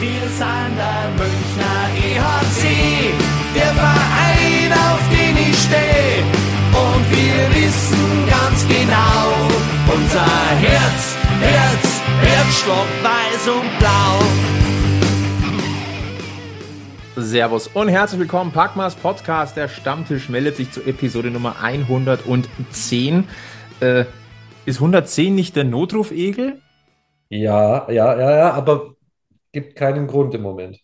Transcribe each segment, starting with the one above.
Wir sind der Münchner EHC, der Verein, auf den ich stehe. Und wir wissen ganz genau, unser Herz, Herz, Herzstock, weiß und blau. Servus und herzlich willkommen. Packmas Podcast, der Stammtisch meldet sich zu Episode Nummer 110. Äh, ist 110 nicht der Notruf-Egel? Ja, ja, ja, ja, aber gibt keinen Grund im Moment.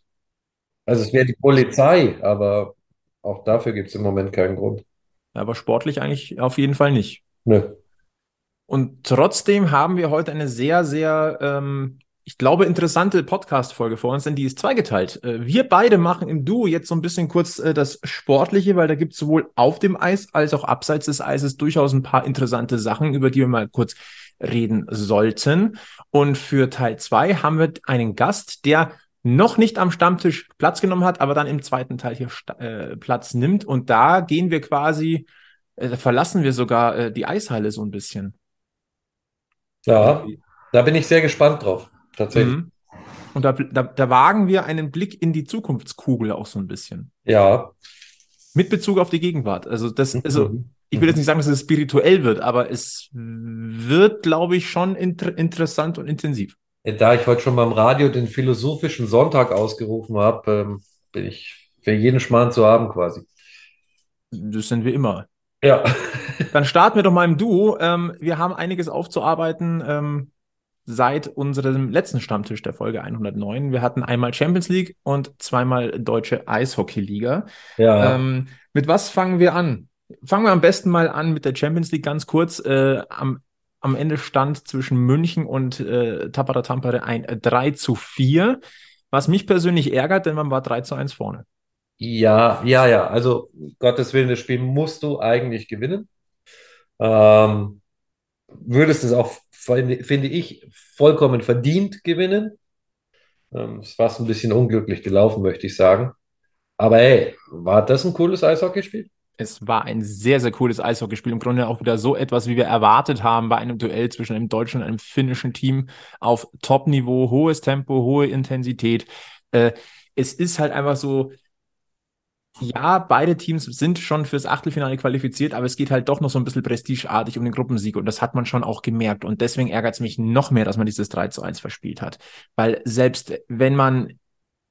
Also es wäre die Polizei, aber auch dafür gibt es im Moment keinen Grund. Aber sportlich eigentlich auf jeden Fall nicht. Nö. Und trotzdem haben wir heute eine sehr, sehr, ähm, ich glaube, interessante Podcast-Folge vor uns, denn die ist zweigeteilt. Äh, wir beide machen im Duo jetzt so ein bisschen kurz äh, das Sportliche, weil da gibt es sowohl auf dem Eis als auch abseits des Eises durchaus ein paar interessante Sachen, über die wir mal kurz reden sollten. Und für Teil zwei haben wir einen Gast, der noch nicht am Stammtisch Platz genommen hat, aber dann im zweiten Teil hier äh, Platz nimmt. Und da gehen wir quasi, äh, verlassen wir sogar äh, die Eishalle so ein bisschen. Ja, da bin ich sehr gespannt drauf, tatsächlich. Mhm. Und da, da, da wagen wir einen Blick in die Zukunftskugel auch so ein bisschen. Ja. Mit Bezug auf die Gegenwart. Also das, also Mhm. Ich will jetzt nicht sagen, dass es spirituell wird, aber es wird, glaube ich, schon inter interessant und intensiv. Da ich heute schon beim Radio den philosophischen Sonntag ausgerufen habe, ähm, bin ich für jeden Schmarrn zu haben quasi. Das sind wir immer. Ja. Dann starten wir doch mal im Duo. Ähm, wir haben einiges aufzuarbeiten ähm, seit unserem letzten Stammtisch der Folge 109. Wir hatten einmal Champions League und zweimal Deutsche Eishockey-Liga. Ja. Mit was fangen wir an? Fangen wir am besten mal an mit der Champions League ganz kurz. Äh, am, am Ende stand zwischen München und äh, Tapara Tampere ein 3 zu 4, was mich persönlich ärgert, denn man war 3 zu 1 vorne. Ja, ja, ja. Also, Gottes Willen, das Spiel musst du eigentlich gewinnen. Ähm, würdest es auch, finde finde ich, vollkommen verdient gewinnen. Ähm, es war ein bisschen unglücklich gelaufen, möchte ich sagen. Aber hey, war das ein cooles Eishockeyspiel? Es war ein sehr, sehr cooles Eishockeyspiel. Im Grunde auch wieder so etwas, wie wir erwartet haben bei einem Duell zwischen einem deutschen und einem finnischen Team auf Top-Niveau, hohes Tempo, hohe Intensität. Äh, es ist halt einfach so, ja, beide Teams sind schon fürs Achtelfinale qualifiziert, aber es geht halt doch noch so ein bisschen prestigeartig um den Gruppensieg und das hat man schon auch gemerkt und deswegen ärgert es mich noch mehr, dass man dieses 3 zu 1 verspielt hat, weil selbst wenn man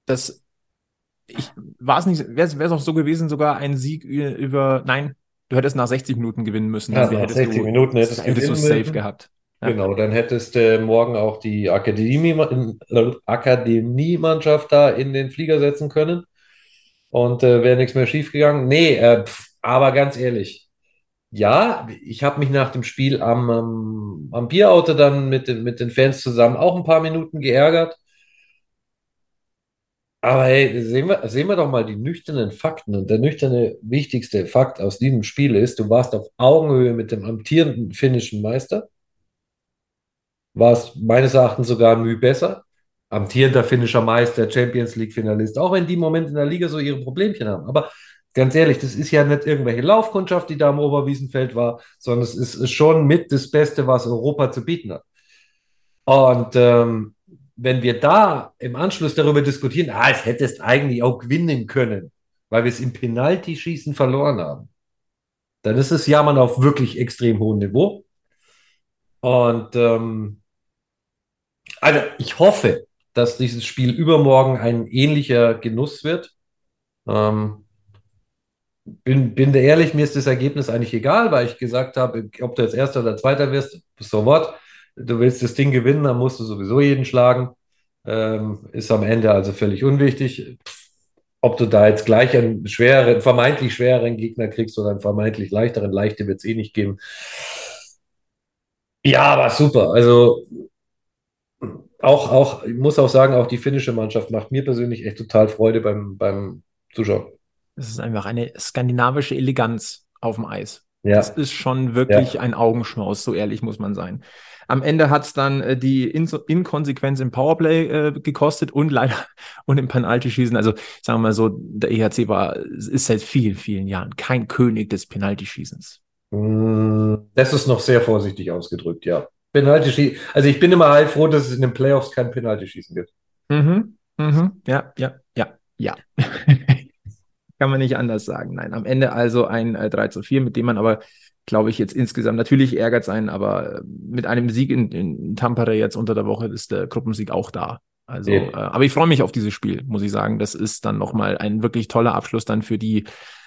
das, ich war es nicht, wäre es auch so gewesen, sogar ein Sieg über, nein, du hättest nach 60 Minuten gewinnen müssen, Ja, dann nach hättest 60 du, Minuten hättest du hättest du safe müssen. gehabt. Ja. Genau, dann hättest du morgen auch die Akademie, äh, Akademiemannschaft da in den Flieger setzen können und äh, wäre nichts mehr schiefgegangen. Nee, äh, pf, aber ganz ehrlich, ja, ich habe mich nach dem Spiel am, am, am Bierauto dann mit, mit den Fans zusammen auch ein paar Minuten geärgert. Aber hey, sehen wir, sehen wir doch mal die nüchternen Fakten. Und der nüchterne, wichtigste Fakt aus diesem Spiel ist, du warst auf Augenhöhe mit dem amtierenden finnischen Meister war es meines Erachtens sogar ein Mühe besser. Amtierender finnischer Meister, Champions League-Finalist, auch wenn die im Moment in der Liga so ihre Problemchen haben. Aber ganz ehrlich, das ist ja nicht irgendwelche Laufkundschaft, die da am Oberwiesenfeld war, sondern es ist schon mit das Beste, was Europa zu bieten hat. Und ähm, wenn wir da im Anschluss darüber diskutieren, ah, es hättest eigentlich auch gewinnen können, weil wir es im Penaltyschießen verloren haben, dann ist es Jammern auf wirklich extrem hohem Niveau. Und ähm, also ich hoffe, dass dieses Spiel übermorgen ein ähnlicher Genuss wird. Ähm, bin, bin da ehrlich, mir ist das Ergebnis eigentlich egal, weil ich gesagt habe, ob du jetzt Erster oder Zweiter wirst, so what. Du willst das Ding gewinnen, dann musst du sowieso jeden schlagen. Ähm, ist am Ende also völlig unwichtig. Ob du da jetzt gleich einen schwereren, vermeintlich schwereren Gegner kriegst oder einen vermeintlich leichteren, leichte wird es eh nicht geben. Ja, war super. Also auch, auch, ich muss auch sagen, auch die finnische Mannschaft macht mir persönlich echt total Freude beim, beim Zuschauen. Es ist einfach eine skandinavische Eleganz auf dem Eis. Ja, Das ist schon wirklich Ja. ein Augenschmaus, so ehrlich muss man sein. Am Ende hat es dann äh, die In Inkonsequenz im Powerplay äh, gekostet und leider und im Penaltyschießen. Also sagen wir mal so, der EHC war, ist seit vielen, vielen Jahren kein König des Penaltyschießens. Mm, das ist noch sehr vorsichtig ausgedrückt, ja. Also ich bin immer heilfroh, dass es in den Playoffs kein Penaltyschießen gibt. Mhm. Mhm. Ja, ja, ja, ja. Kann man nicht anders sagen. Nein, am Ende also ein äh, 3 zu 4, mit dem man aber, glaube ich, jetzt insgesamt natürlich ärgert sein, aber äh, mit einem Sieg in, in Tampere jetzt unter der Woche ist der Gruppensieg auch da. Also, Ja. äh, aber ich freue mich auf dieses Spiel, muss ich sagen. Das ist dann nochmal ein wirklich toller Abschluss dann für die,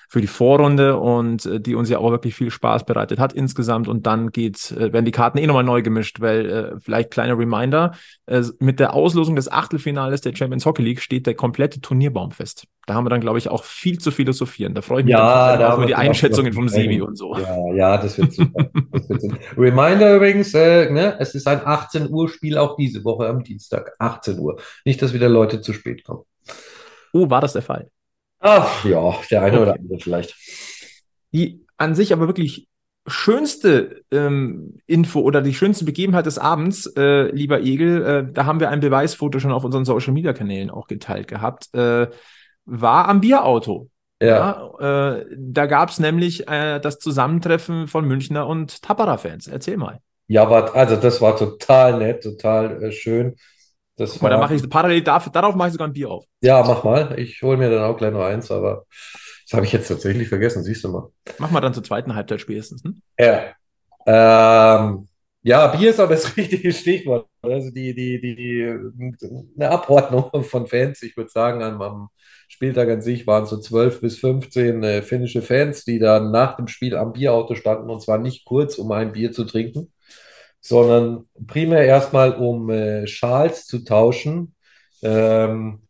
für die Vorrunde und äh, die uns ja auch wirklich viel Spaß bereitet hat insgesamt. Und dann geht's, äh, werden die Karten eh nochmal neu gemischt, weil äh, vielleicht kleiner Reminder, äh, mit der Auslosung des Achtelfinales der Champions Hockey League steht der komplette Turnierbaum fest. Da haben wir dann, glaube ich, auch viel zu philosophieren. Da freue ich mich Ja, dann auch über die Einschätzungen vom. Sebi und so. Ja, ja, das wird super. Das wird super. Reminder übrigens, äh, ne, es ist ein 18 Uhr Spiel auch diese Woche am Dienstag. 18 Uhr. Nicht, dass wieder Leute zu spät kommen. Oh, war das der Fall? Ach ja, der eine oder Okay. andere vielleicht. Die an sich aber wirklich schönste ähm, Info oder die schönste Begebenheit des Abends, äh, lieber Egel, äh, da haben wir ein Beweisfoto schon auf unseren Social Media Kanälen auch geteilt gehabt, äh, war am Bierauto. Ja. Ja, äh, da gab es nämlich äh, das Zusammentreffen von Münchner und Tappara-Fans. Erzähl mal. Ja, war, also das war total nett, total äh, schön. Das war, mache ich parallel dafür, darauf mache ich sogar ein Bier auf. ja, mach mal. Ich hole mir dann auch gleich noch eins, aber das habe ich jetzt tatsächlich vergessen, siehst du mal. Mach mal dann zur zweiten Halbzeit spätestens. Hm? Ja. Ähm, ja, Bier ist aber das richtige Stichwort. Also die, die, die, eine Abordnung von Fans, ich würde sagen, am, am Spieltag an sich waren es so 12 bis 15 äh, finnische Fans, die dann nach dem Spiel am Bierauto standen und zwar nicht kurz, um ein Bier zu trinken, sondern primär erstmal, um äh, Schals zu tauschen, ähm,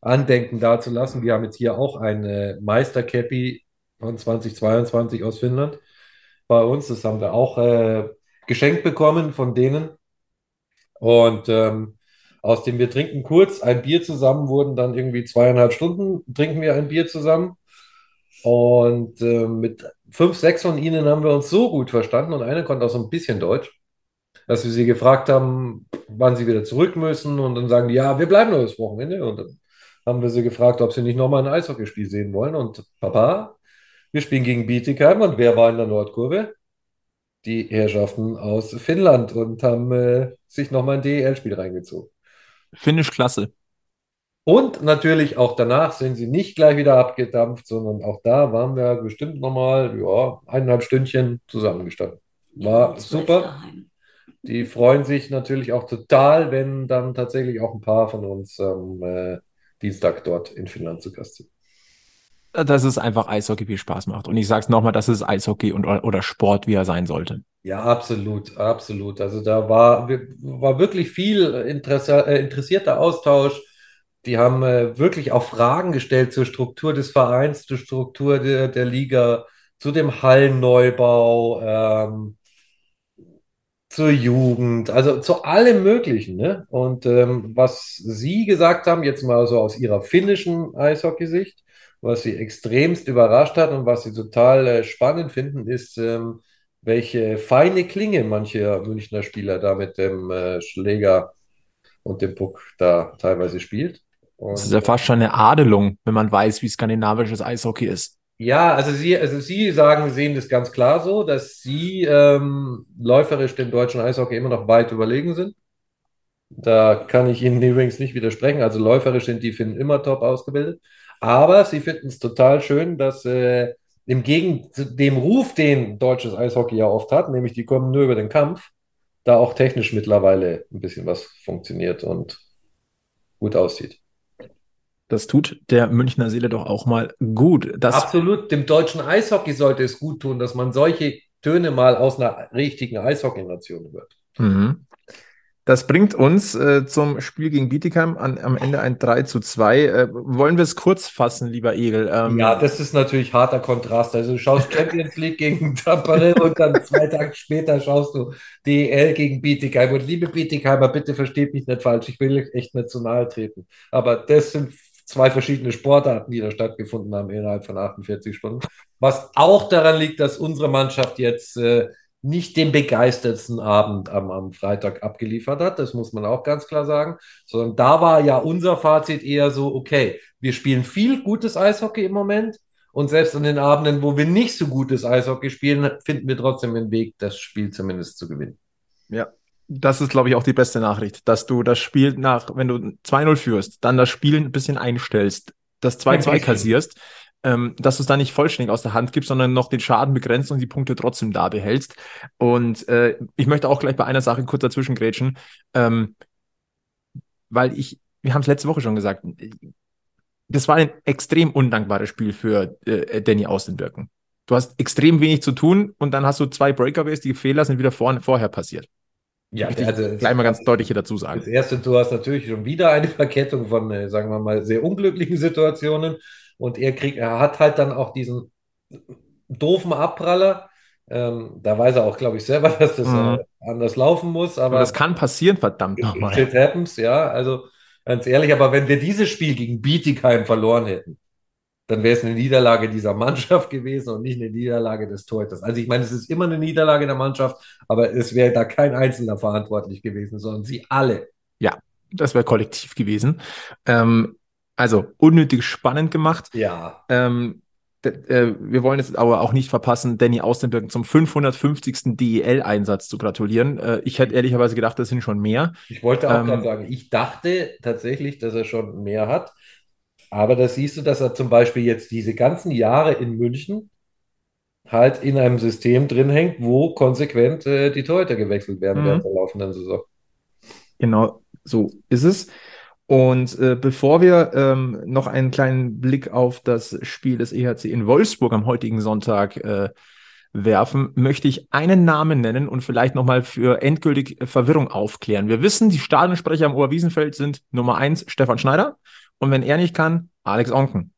Andenken dazulassen. Wir haben jetzt hier auch eine Meistercappy von 2022 aus Finnland bei uns. Das haben wir auch äh, geschenkt bekommen von denen. Und ähm, aus dem wir trinken kurz ein Bier zusammen, wurden dann irgendwie zweieinhalb Stunden trinken wir ein Bier zusammen. Und äh, mit fünf, sechs von ihnen haben wir uns so gut verstanden und einer konnte auch so ein bisschen Deutsch, dass wir sie gefragt haben, wann sie wieder zurück müssen. Und dann sagen die, ja, wir bleiben nur das Wochenende. Und dann haben wir sie gefragt, ob sie nicht nochmal ein Eishockeyspiel sehen wollen. Und Papa, wir spielen gegen Bietigheim. Und wer war in der Nordkurve? Die Herrschaften aus Finnland und haben äh, sich nochmal ein DEL-Spiel reingezogen. Finnisch klasse. Und natürlich auch danach sind sie nicht gleich wieder abgedampft, sondern auch da waren wir bestimmt nochmal, ja, eineinhalb Stündchen zusammengestanden. War super. Die freuen sich natürlich auch total, wenn dann tatsächlich auch ein paar von uns am äh, Dienstag dort in Finnland zu Gast sind. Dass es einfach Eishockey viel Spaß macht. Und ich sage es nochmal, das ist Eishockey und, oder Sport, wie er sein sollte. Ja, absolut, absolut. Also da war, war wirklich viel Interesse, äh, interessierter Austausch. Die haben äh, wirklich auch Fragen gestellt zur Struktur des Vereins, zur Struktur der, der Liga, zu dem Hallenneubau, ähm, zur Jugend, also zu allem Möglichen. Ne? Und ähm, was Sie gesagt haben, jetzt mal so aus Ihrer finnischen Eishockeysicht, was Sie extremst überrascht hat und was Sie total äh, spannend finden, ist, ähm, welche feine Klinge manche Münchner Spieler da mit dem äh, Schläger und dem Puck da teilweise spielt. Und, Das ist ja fast schon eine Adelung, wenn man weiß, wie skandinavisches Eishockey ist. Ja, also Sie, also Sie sagen, sehen das ganz klar so, dass Sie ähm, läuferisch dem deutschen Eishockey immer noch weit überlegen sind. Da kann ich Ihnen übrigens nicht widersprechen. Also läuferisch sind die Finnen immer top ausgebildet. Aber Sie finden es total schön, dass äh, im zu dem Ruf, den deutsches Eishockey ja oft hat, nämlich die kommen nur über den Kampf, da auch technisch mittlerweile ein bisschen was funktioniert und gut aussieht. Das tut der Münchner Seele doch auch mal gut. Das Absolut, dem deutschen Eishockey sollte es gut tun, dass man solche Töne mal aus einer richtigen Eishockey-Nation hört. Mhm. Das bringt uns äh, zum Spiel gegen Bietigheim an, am Ende ein 3 zu 2. Äh, wollen wir es kurz fassen, lieber Egel? Ähm, Ja, das ist natürlich harter Kontrast. Also du schaust Champions League gegen Tampere und dann zwei Tage später schaust du DEL gegen Bietigheim. Und liebe Bietigheimer, bitte versteht mich nicht falsch, ich will euch echt nicht zu nahe treten. Aber das sind zwei verschiedene Sportarten, die da stattgefunden haben innerhalb von 48 Stunden. Was auch daran liegt, dass unsere Mannschaft jetzt äh, nicht den begeistertsten Abend am, am Freitag abgeliefert hat, das muss man auch ganz klar sagen, sondern da war ja unser Fazit eher so, okay, wir spielen viel gutes Eishockey im Moment und selbst an den Abenden, wo wir nicht so gutes Eishockey spielen, finden wir trotzdem den Weg, das Spiel zumindest zu gewinnen. Ja, Das ist, glaube ich, auch die beste Nachricht, dass du das Spiel nach, wenn du 2-0 führst, dann das Spiel ein bisschen einstellst, das 2-2 kassierst, ähm, dass du es dann nicht vollständig aus der Hand gibst, sondern noch den Schaden begrenzt und die Punkte trotzdem da behältst. Und äh, ich möchte auch gleich bei einer Sache kurz dazwischen grätschen, ähm, weil ich, wir haben es letzte Woche schon gesagt, das war ein extrem undankbares Spiel für äh, Danny Außenwirken. Du hast extrem wenig zu tun und dann hast du zwei Breakaways, die Fehler sind wieder vor, vorher passiert. Ja, ich also gleich mal ganz deutlich hier dazu sagen. Das erste, du hast natürlich schon wieder eine Verkettung von, äh, sagen wir mal, sehr unglücklichen Situationen. Und er kriegt, er hat halt dann auch diesen doofen Abpraller. Ähm, da weiß er auch, glaube ich, selber, dass das Mhm. äh, anders laufen muss. Aber das kann passieren, verdammt nochmal. shit happens, ja. Also ganz ehrlich, aber wenn wir dieses Spiel gegen Bietigheim verloren hätten, dann wäre es eine Niederlage dieser Mannschaft gewesen und nicht eine Niederlage des Torhüters. Also ich meine, es ist immer eine Niederlage der Mannschaft, aber es wäre da kein Einzelner verantwortlich gewesen, sondern sie alle. Ja, das wäre kollektiv gewesen. Ähm, also unnötig spannend gemacht. Ja. Ähm, äh, wir wollen jetzt aber auch nicht verpassen, Danny Austenberg zum 550. DEL-Einsatz zu gratulieren. Äh, ich hätte ehrlicherweise gedacht, das sind schon mehr. Ich wollte auch Ähm, gerade sagen, ich dachte tatsächlich, dass er schon mehr hat. Aber da siehst du, dass er zum Beispiel jetzt diese ganzen Jahre in München halt in einem System drin hängt, wo konsequent äh, die Torhüter gewechselt werden Mhm. während der laufenden Saison. Genau, so ist es. Und äh, bevor wir ähm, noch einen kleinen Blick auf das Spiel des EHC in Wolfsburg am heutigen Sonntag äh, werfen, möchte ich einen Namen nennen und vielleicht nochmal für endgültig Verwirrung aufklären. Wir wissen, die Stadionsprecher am Oberwiesenfeld sind Nummer eins Stefan Schneider und wenn er nicht kann, Alex Onken.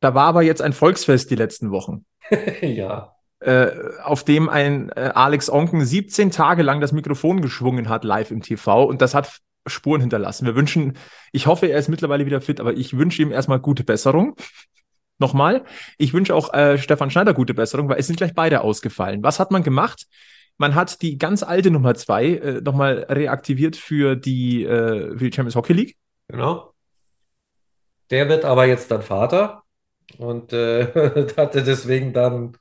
Da war aber jetzt ein Volksfest die letzten Wochen Ja. äh, auf dem ein äh, Alex Onken 17 Tage lang das Mikrofon geschwungen hat, live im TV. Und das hat Spuren hinterlassen. Wir wünschen, ich hoffe, er ist mittlerweile wieder fit, aber ich wünsche ihm erstmal gute Besserung. Nochmal. Ich wünsche auch äh, Stefan Schneider gute Besserung, weil es sind gleich beide ausgefallen. Was hat man gemacht? Man hat die ganz alte Nummer zwei äh, nochmal reaktiviert für die, äh, für die Champions Hockey League. Genau. Der wird aber jetzt dann Vater und äh, hatte deswegen dann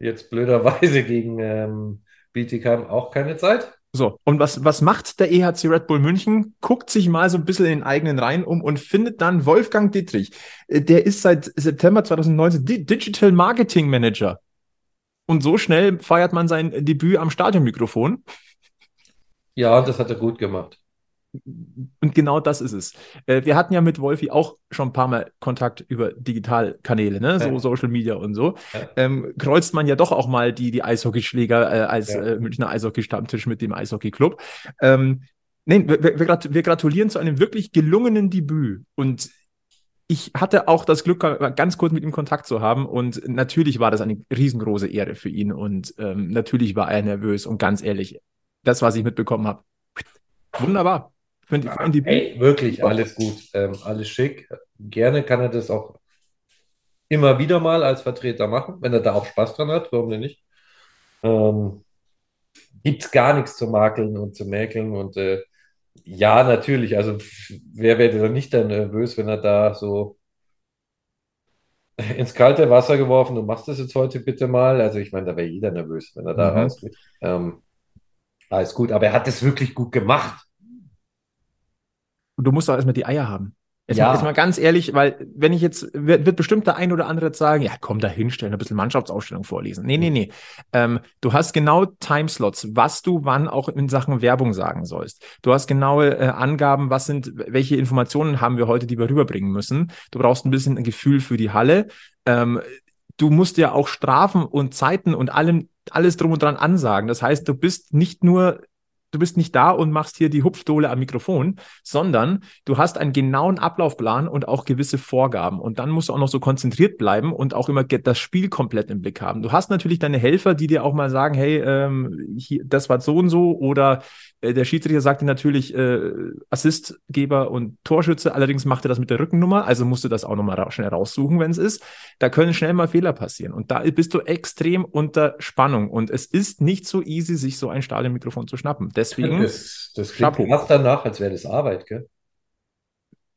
jetzt blöderweise gegen ähm, Bietigheim auch keine Zeit. So, und was, was macht der EHC Red Bull München? Guckt sich mal so ein bisschen in den eigenen Reihen um und findet dann Wolfgang Dietrich. Äh, Der ist seit September 2019 Di Digital Marketing Manager. Und so schnell feiert man sein Debüt am Stadionmikrofon. Ja, das hat er gut gemacht. Und genau das ist es. Äh, Wir hatten ja mit Wolfi auch schon ein paar Mal Kontakt über Digitalkanäle, ne? so Ja. Social Media und so. Ja. Ähm, kreuzt man ja doch auch mal die, die Eishockeyschläger äh, als Ja. äh, Münchner Eishockey-Stammtisch mit dem Eishockey-Club. Ähm, nein, wir, wir, wir grat- wir gratulieren zu einem wirklich gelungenen Debüt. Und ich hatte auch das Glück, ganz kurz mit ihm Kontakt zu haben. Und natürlich war das eine riesengroße Ehre für ihn. Und ähm, natürlich war er nervös. Und ganz ehrlich, das, was ich mitbekommen habe, wunderbar. Für ein Debüt. Ey, wirklich alles gut, ähm, alles schick. Gerne kann er das auch immer wieder mal als Vertreter machen, wenn er da auch Spaß dran hat, warum denn nicht? Ähm, gibt es gar nichts zu makeln und zu mäkeln und äh, ja, natürlich, also wer wäre denn nicht dann nervös, wenn er da so ins kalte Wasser geworfen, du machst das jetzt heute bitte mal. Also ich meine, da wäre jeder nervös, wenn er da Mhm. rausgeht. Ähm, alles gut, aber er hat es wirklich gut gemacht. Und du musst auch erstmal die Eier haben. Jetzt, Ja. mal, jetzt mal ganz ehrlich, weil wenn ich jetzt, wird, wird bestimmt der ein oder andere jetzt sagen, ja, komm da hinstellen, ein bisschen Mannschaftsausstellung vorlesen. Nee, nee, nee. Ähm, du hast genau Timeslots, was du wann auch in Sachen Werbung sagen sollst. Du hast genaue äh, Angaben, was sind, welche Informationen haben wir heute, die wir rüberbringen müssen. Du brauchst ein bisschen ein Gefühl für die Halle. Ähm, du musst ja auch Strafen und Zeiten und allem, alles drum und dran ansagen. Das heißt, du bist nicht nur, du bist nicht da und machst hier die Hupfdohle am Mikrofon, sondern du hast einen genauen Ablaufplan und auch gewisse Vorgaben. Und dann musst du auch noch so konzentriert bleiben und auch immer das Spiel komplett im Blick haben. Du hast natürlich deine Helfer, die dir auch mal sagen, hey, ähm, hier, das war so und so. Oder äh, der Schiedsrichter sagt dir natürlich äh, Assistgeber und Torschütze. Allerdings macht er das mit der Rückennummer. Also musst du das auch nochmal ra schnell raussuchen, wenn es ist. Da können schnell mal Fehler passieren. Und da bist du extrem unter Spannung. Und es ist nicht so easy, sich so ein Stadionmikrofon zu schnappen. Deswegen, Das, das klingt Chapeau. danach, als wäre das Arbeit, gell?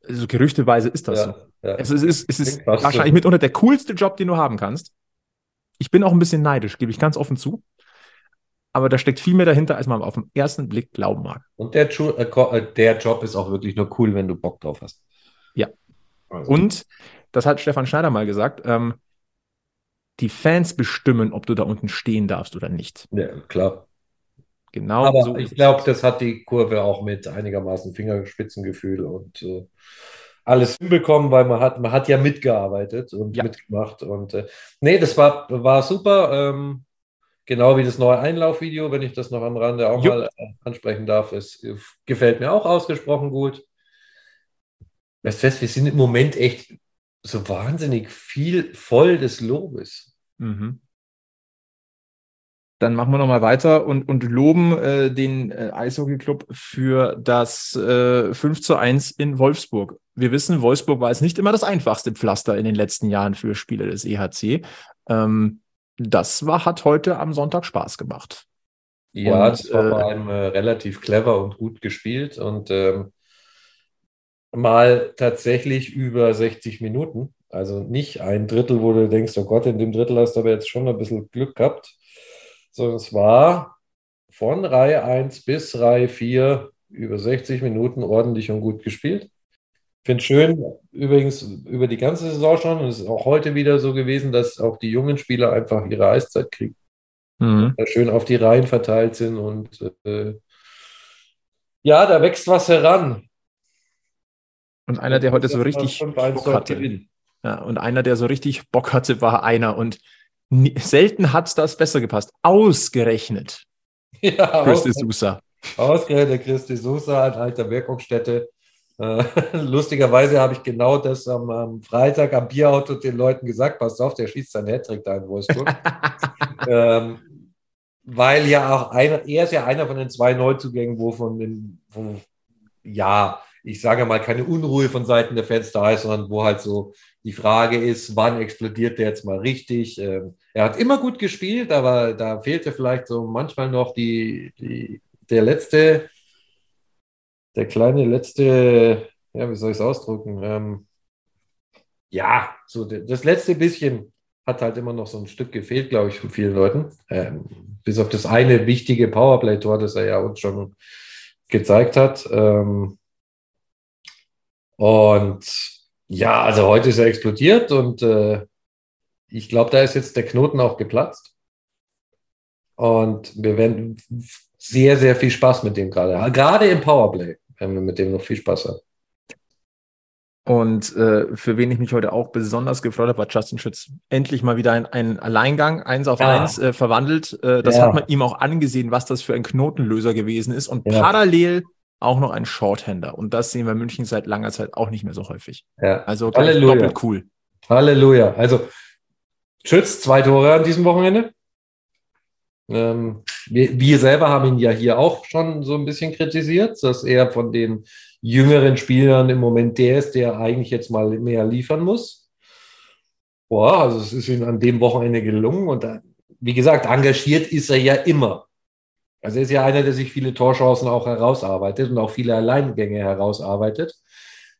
also gerüchteweise ist das so. Ja, ja. Also es ist, es ist Klingt fast wahrscheinlich so. mitunter der coolste Job, den du haben kannst. Ich bin auch ein bisschen neidisch, gebe ich ganz offen zu. aber da steckt viel mehr dahinter, als man auf den ersten Blick glauben mag. Und der, äh, äh, der Job ist auch wirklich nur cool, wenn du Bock drauf hast. Ja. Also, Und, das hat Stefan Schneider mal gesagt, ähm, die Fans bestimmen, ob du da unten stehen darfst oder nicht. ja, klar. Genau Aber so ich glaube, das hat die Kurve auch mit einigermaßen Fingerspitzengefühl und äh, alles hinbekommen, weil man hat, man hat ja mitgearbeitet und Ja. mitgemacht. Und äh, nee, das war, war super. Ähm, genau wie das neue Einlaufvideo, wenn ich das noch am Rande auch Jo. mal äh, ansprechen darf. Es äh, gefällt mir auch ausgesprochen gut. Das heißt, wir sind im Moment echt so wahnsinnig viel voll des Lobes. Mhm. Dann machen wir nochmal weiter und, und loben äh, den äh, Eishockey-Club für das äh, 5 zu 1 in Wolfsburg. Wir wissen, Wolfsburg war jetzt nicht immer das einfachste Pflaster in den letzten Jahren für Spieler des EHC. Ähm, das war, hat heute am Sonntag Spaß gemacht. Ja, Und, das war äh, vor allem äh, relativ clever und gut gespielt und ähm, mal tatsächlich über 60 Minuten. Also nicht ein Drittel, wo du denkst, oh Gott, in dem Drittel hast du aber jetzt schon ein bisschen Glück gehabt, sondern es war von Reihe 1 bis Reihe 4 über 60 Minuten ordentlich und gut gespielt. Finde schön, übrigens über die ganze Saison schon, und es ist auch heute wieder so gewesen, dass auch die jungen Spieler einfach ihre Eiszeit kriegen Mhm. da schön auf die Reihen verteilt sind und äh, ja, da wächst was heran. Und einer, der heute so richtig 5-1 Bock hatte. Ja, und einer, der so richtig Bock hatte, war einer. Und selten hat das besser gepasst. Ausgerechnet Ja, Chris aus, de Sousa. ausgerechnet Christi Sosa, ein alter Wirkungsstätte. Äh, lustigerweise habe ich genau das am, am Freitag am Bierauto den Leuten gesagt, passt auf, der schießt seinen Hattrick da in Wolfsburg. ähm, weil ja auch einer, er ist ja einer von den zwei Neuzugängen, wo von den, wo, ja, ich sage mal, keine Unruhe von Seiten der Fans da ist, sondern wo halt so die Frage ist, wann explodiert der jetzt mal richtig? Ähm, er hat immer gut gespielt, aber da fehlte vielleicht so manchmal noch die, die, der letzte, der kleine letzte, ja, wie soll ich es ausdrücken? Ähm, ja, so das letzte bisschen hat halt immer noch so ein Stück gefehlt, glaube ich, von vielen Leuten. Ähm, bis auf das eine wichtige Powerplay-Tor, das er ja uns schon gezeigt hat. Ähm, und ja, also heute ist er explodiert und äh, ich glaube, da ist jetzt der Knoten auch geplatzt. Und wir werden sehr, sehr viel Spaß mit dem gerade. Gerade im Powerplay werden wir mit dem noch viel Spaß haben. Und äh, für wen ich mich heute auch besonders gefreut habe, war Justin Schütz. Endlich mal wieder ein, ein Alleingang, eins auf Ja. eins äh, verwandelt. Äh, das Ja. hat man ihm auch angesehen, was das für ein Knotenlöser gewesen ist. Und Ja. parallel auch noch ein Shorthander. Und das sehen wir in München seit langer Zeit auch nicht mehr so häufig. Ja. Also Halleluja. doppelt cool. Halleluja. Also Schütz, zwei Tore an diesem Wochenende. Ähm, wir, wir selber haben ihn ja hier auch schon so ein bisschen kritisiert, dass er von den jüngeren Spielern im Moment der ist, der eigentlich jetzt mal mehr liefern muss. Boah, also es ist ihm an dem Wochenende gelungen und wie gesagt, engagiert ist er ja immer. Also er ist ja einer, der sich viele Torchancen auch herausarbeitet und auch viele Alleingänge herausarbeitet.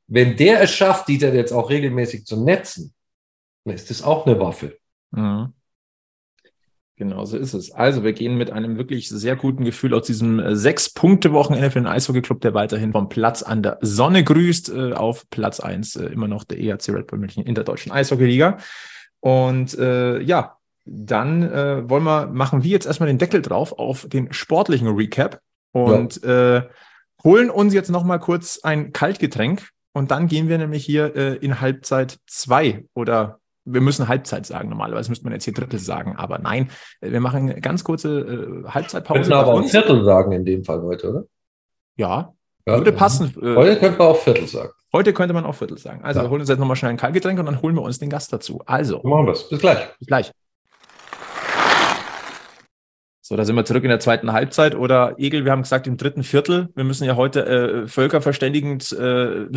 Wenn der es schafft, die dann jetzt auch regelmäßig zu netzen, dann ist das auch eine Waffe. Mhm. Genau so ist es. Also wir gehen mit einem wirklich sehr guten Gefühl aus diesem äh, Sechs-Punkte-Wochenende für den Eishockey-Club, der weiterhin vom Platz an der Sonne grüßt, äh, auf Platz eins äh, immer noch der EHC Red Bull München in der deutschen Eishockey-Liga. Und äh, ja, dann äh, wollen wir, machen wir jetzt erstmal den Deckel drauf auf den sportlichen Recap und äh, holen uns jetzt nochmal kurz ein Kaltgetränk und dann gehen wir nämlich hier äh, in Halbzeit zwei oder wir müssen Halbzeit sagen. Normalerweise müsste man jetzt hier Drittel sagen, aber nein, äh, wir machen eine ganz kurze äh, Halbzeitpause. Könnten aber bei auch. Viertel sagen in dem Fall heute, oder? Ja, Ja, würde passen. Äh, Heute könnten wir auch Viertel sagen. heute könnte man auch Viertel sagen. Also Ja. wir holen uns jetzt nochmal schnell ein Kaltgetränk und dann holen wir uns den Gast dazu. Also, Machen wir es. Bis gleich. bis gleich. So, da sind wir zurück in der zweiten Halbzeit. Oder Egel, wir haben gesagt, im dritten Viertel. Wir müssen ja heute äh, völkerverständigend äh,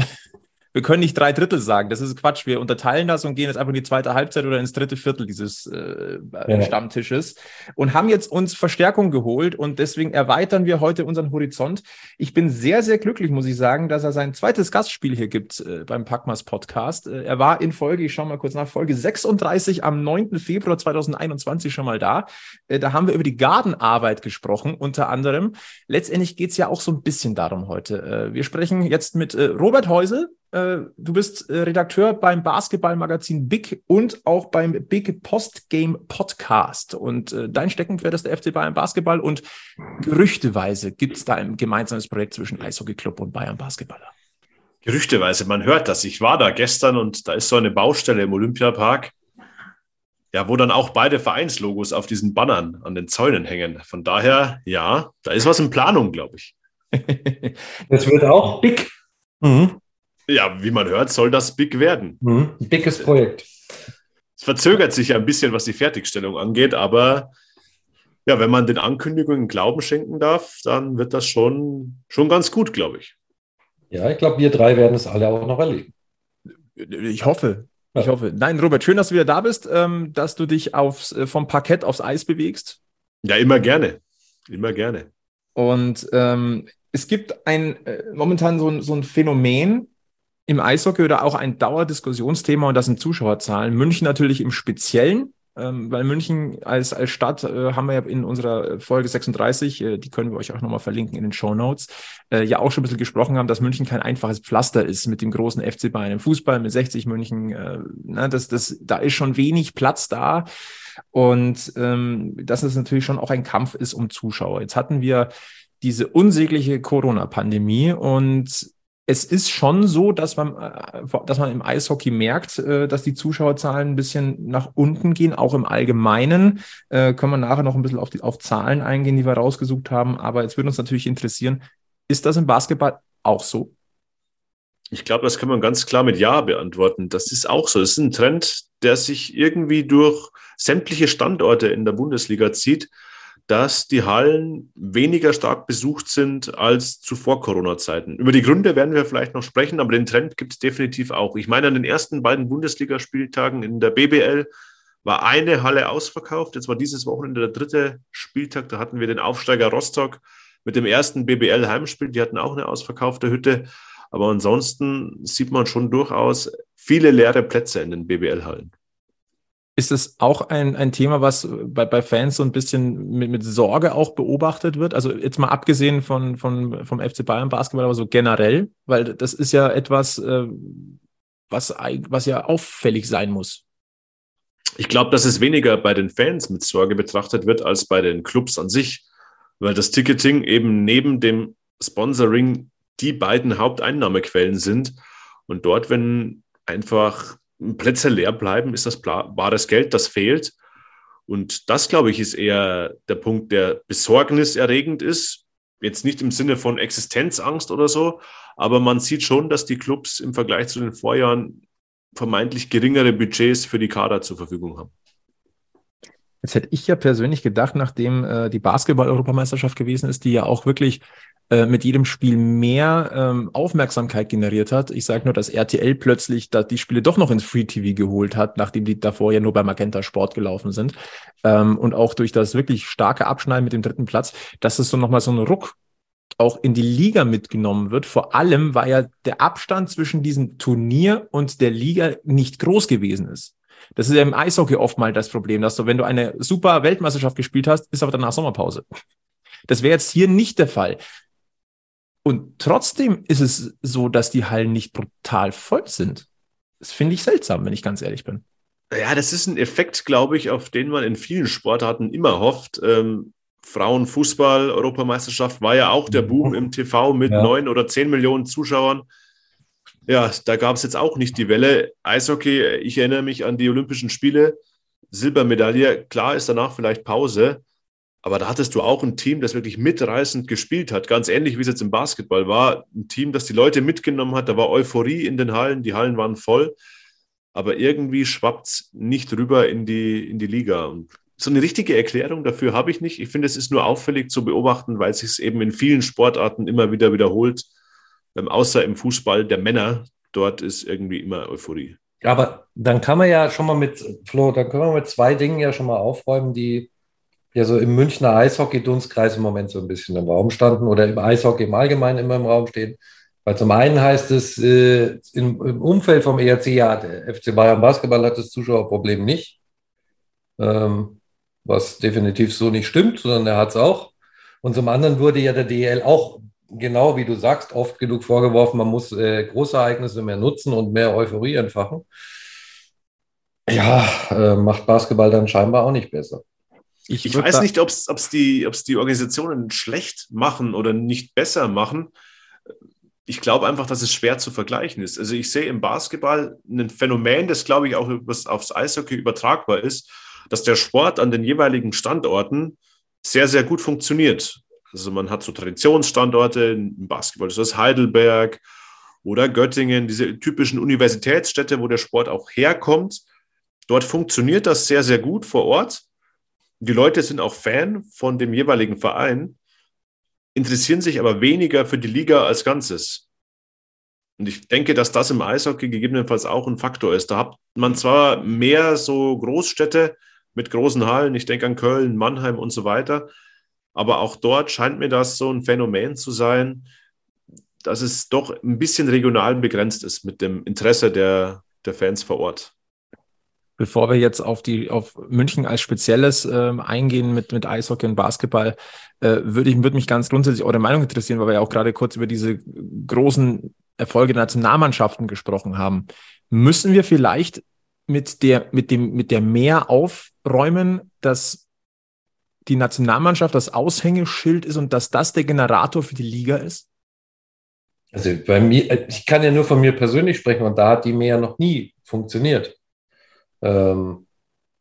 wir können nicht drei Drittel sagen. Das ist Quatsch. Wir unterteilen das und gehen jetzt einfach in die zweite Halbzeit oder ins dritte Viertel dieses äh, ja. Stammtisches und haben jetzt uns Verstärkung geholt und deswegen erweitern wir heute unseren Horizont. Ich bin sehr, sehr glücklich, muss ich sagen, dass er sein zweites Gastspiel hier gibt äh, beim Packmas Podcast. Äh, er war in Folge, ich schaue mal kurz nach, Folge 36 am 9. Februar 2021 schon mal da. Äh, da haben wir über die Gartenarbeit gesprochen, unter anderem. Letztendlich geht es ja auch so ein bisschen darum heute. Äh, wir sprechen jetzt mit äh, Robert Heusel. Äh, du bist Redakteur beim Basketballmagazin Big und auch beim Big Postgame Podcast. Und dein Steckenpferd ist der FC Bayern Basketball und gerüchteweise gibt es da ein gemeinsames Projekt zwischen Eishockey Club und Bayern Basketballer. Gerüchteweise, man hört das. Ich war da gestern und da ist so eine Baustelle im Olympiapark ja, wo dann auch beide Vereinslogos auf diesen Bannern an den Zäunen hängen. Von daher, ja, da ist was in Planung, glaube ich. Das wird auch big. Mhm. Ja, wie man hört, soll das big werden. Mhm. Ein dickes Projekt. Es verzögert sich ja ein bisschen, was die Fertigstellung angeht, aber ja, wenn man den Ankündigungen Glauben schenken darf, dann wird das schon, schon ganz gut, glaube ich. Ja, ich glaube, wir drei werden es alle auch noch erleben. Ich hoffe. Ich hoffe. Nein, Robert, schön, dass du wieder da bist, ähm, dass du dich aufs, äh, vom Parkett aufs Eis bewegst. Ja, immer gerne. Immer gerne. Und ähm, es gibt ein äh, momentan so ein, so ein Phänomen im Eishockey oder auch ein Dauerdiskussionsthema und das sind Zuschauerzahlen. München natürlich im Speziellen ähm, weil München als, als Stadt äh, haben wir ja in unserer Folge 36, äh, die können wir euch auch nochmal verlinken in den Show Notes, äh, ja auch schon ein bisschen gesprochen haben, dass München kein einfaches Pflaster ist mit dem großen FC Bayern im Fußball, mit 60 München. Äh, na, das, das, da ist schon wenig Platz da. Und ähm, dass es natürlich schon auch ein Kampf ist um Zuschauer. Jetzt hatten wir diese unsägliche Corona-Pandemie und es ist schon so, dass man, äh, dass man im Eishockey merkt, äh, dass die Zuschauerzahlen ein bisschen nach unten gehen, auch im Allgemeinen. Äh, können wir nachher noch ein bisschen auf, die, auf Zahlen eingehen, die wir rausgesucht haben. Aber jetzt würde uns natürlich interessieren, ist das im Basketball auch so? Ich glaube, das kann man ganz klar mit Ja beantworten. Das ist auch so. Das ist ein Trend, der sich irgendwie durch sämtliche Standorte in der Bundesliga zieht dass die Hallen weniger stark besucht sind als zuvor Corona-Zeiten. Über die Gründe werden wir vielleicht noch sprechen, aber den Trend gibt es definitiv auch. Ich meine, an den ersten beiden Bundesligaspieltagen in der BBL war eine Halle ausverkauft. Jetzt war dieses Wochenende der dritte Spieltag. Da hatten wir den Aufsteiger Rostock mit dem ersten BBL-Heimspiel. Die hatten auch eine ausverkaufte Hütte. Aber ansonsten sieht man schon durchaus viele leere Plätze in den BBL-Hallen. Ist es auch ein, ein Thema, was bei, bei Fans so ein bisschen mit, mit Sorge auch beobachtet wird? Also jetzt mal abgesehen von, von, vom FC Bayern Basketball, aber so generell, weil das ist ja etwas, äh, was, was ja auffällig sein muss. Ich glaube, dass es weniger bei den Fans mit Sorge betrachtet wird als bei den Clubs an sich, weil das Ticketing eben neben dem Sponsoring die beiden Haupteinnahmequellen sind. Und dort, wenn einfach Plätze leer bleiben, ist das bares Geld, das fehlt. Und das, glaube ich, ist eher der Punkt, der besorgniserregend ist. Jetzt nicht im Sinne von Existenzangst oder so, aber man sieht schon, dass die Clubs im Vergleich zu den Vorjahren vermeintlich geringere Budgets für die Kader zur Verfügung haben. Jetzt hätte ich ja persönlich gedacht, nachdem äh, die Basketball-Europameisterschaft gewesen ist, die ja auch wirklich äh, mit jedem Spiel mehr ähm, Aufmerksamkeit generiert hat. Ich sage nur, dass RTL plötzlich da die Spiele doch noch ins Free TV geholt hat, nachdem die davor ja nur bei Magenta Sport gelaufen sind. Ähm, und auch durch das wirklich starke Abschneiden mit dem dritten Platz, dass es so nochmal so ein Ruck auch in die Liga mitgenommen wird. Vor allem, weil ja der Abstand zwischen diesem Turnier und der Liga nicht groß gewesen ist. Das ist ja im Eishockey oft mal das Problem, dass du, wenn du eine super Weltmeisterschaft gespielt hast, ist aber danach Sommerpause. Das wäre jetzt hier nicht der Fall. Und trotzdem ist es so, dass die Hallen nicht brutal voll sind. Das finde ich seltsam, wenn ich ganz ehrlich bin. Ja, das ist ein Effekt, glaube ich, auf den man in vielen Sportarten immer hofft. Ähm, Frauenfußball, Europameisterschaft war ja auch der Boom im TV mit neun ja. oder zehn Millionen Zuschauern. Ja, da gab es jetzt auch nicht die Welle. Eishockey, ich erinnere mich an die Olympischen Spiele, Silbermedaille, klar ist danach vielleicht Pause, aber da hattest du auch ein Team, das wirklich mitreißend gespielt hat, ganz ähnlich wie es jetzt im Basketball war. Ein Team, das die Leute mitgenommen hat, da war Euphorie in den Hallen, die Hallen waren voll, aber irgendwie schwappt es nicht rüber in die, in die Liga. Und so eine richtige Erklärung dafür habe ich nicht. Ich finde, es ist nur auffällig zu beobachten, weil es sich eben in vielen Sportarten immer wieder wiederholt, ähm, außer im Fußball der Männer, dort ist irgendwie immer Euphorie. Aber dann kann man ja schon mal mit, Flo, dann können wir mit zwei Dingen ja schon mal aufräumen, die ja so im Münchner Eishockey-Dunstkreis im Moment so ein bisschen im Raum standen oder im Eishockey im Allgemeinen immer im Raum stehen. Weil zum einen heißt es, äh, im, im, Umfeld vom ERC, ja, der FC Bayern Basketball hat das Zuschauerproblem nicht. Ähm, was definitiv so nicht stimmt, sondern er hat es auch. Und zum anderen wurde ja der DL auch genau wie du sagst, oft genug vorgeworfen, man muss äh, Großereignisse mehr nutzen und mehr Euphorie entfachen. Ja, äh, macht Basketball dann scheinbar auch nicht besser. Ich, ich weiß nicht, ob es die, die Organisationen schlecht machen oder nicht besser machen. Ich glaube einfach, dass es schwer zu vergleichen ist. Also ich sehe im Basketball ein Phänomen, das glaube ich auch aufs Eishockey übertragbar ist, dass der Sport an den jeweiligen Standorten sehr, sehr gut funktioniert. Also man hat so Traditionsstandorte im Basketball, das ist Heidelberg oder Göttingen, diese typischen Universitätsstädte, wo der Sport auch herkommt. Dort funktioniert das sehr, sehr gut vor Ort. Die Leute sind auch Fan von dem jeweiligen Verein, interessieren sich aber weniger für die Liga als Ganzes. Und ich denke, dass das im Eishockey gegebenenfalls auch ein Faktor ist. Da hat man zwar mehr so Großstädte mit großen Hallen, ich denke an Köln, Mannheim und so weiter, aber auch dort scheint mir das so ein Phänomen zu sein, dass es doch ein bisschen regional begrenzt ist mit dem Interesse der, der Fans vor Ort. Bevor wir jetzt auf die auf München als Spezielles äh, eingehen mit mit Eishockey und Basketball, äh, würde ich würde mich ganz grundsätzlich eure Meinung interessieren, weil wir ja auch gerade kurz über diese großen Erfolge der Nationalmannschaften gesprochen haben. Müssen wir vielleicht mit der mit dem mit der mehr aufräumen, dass die Nationalmannschaft das Aushängeschild ist und dass das der Generator für die Liga ist? Also bei mir, ich kann ja nur von mir persönlich sprechen und da hat die mehr noch nie funktioniert. Ähm,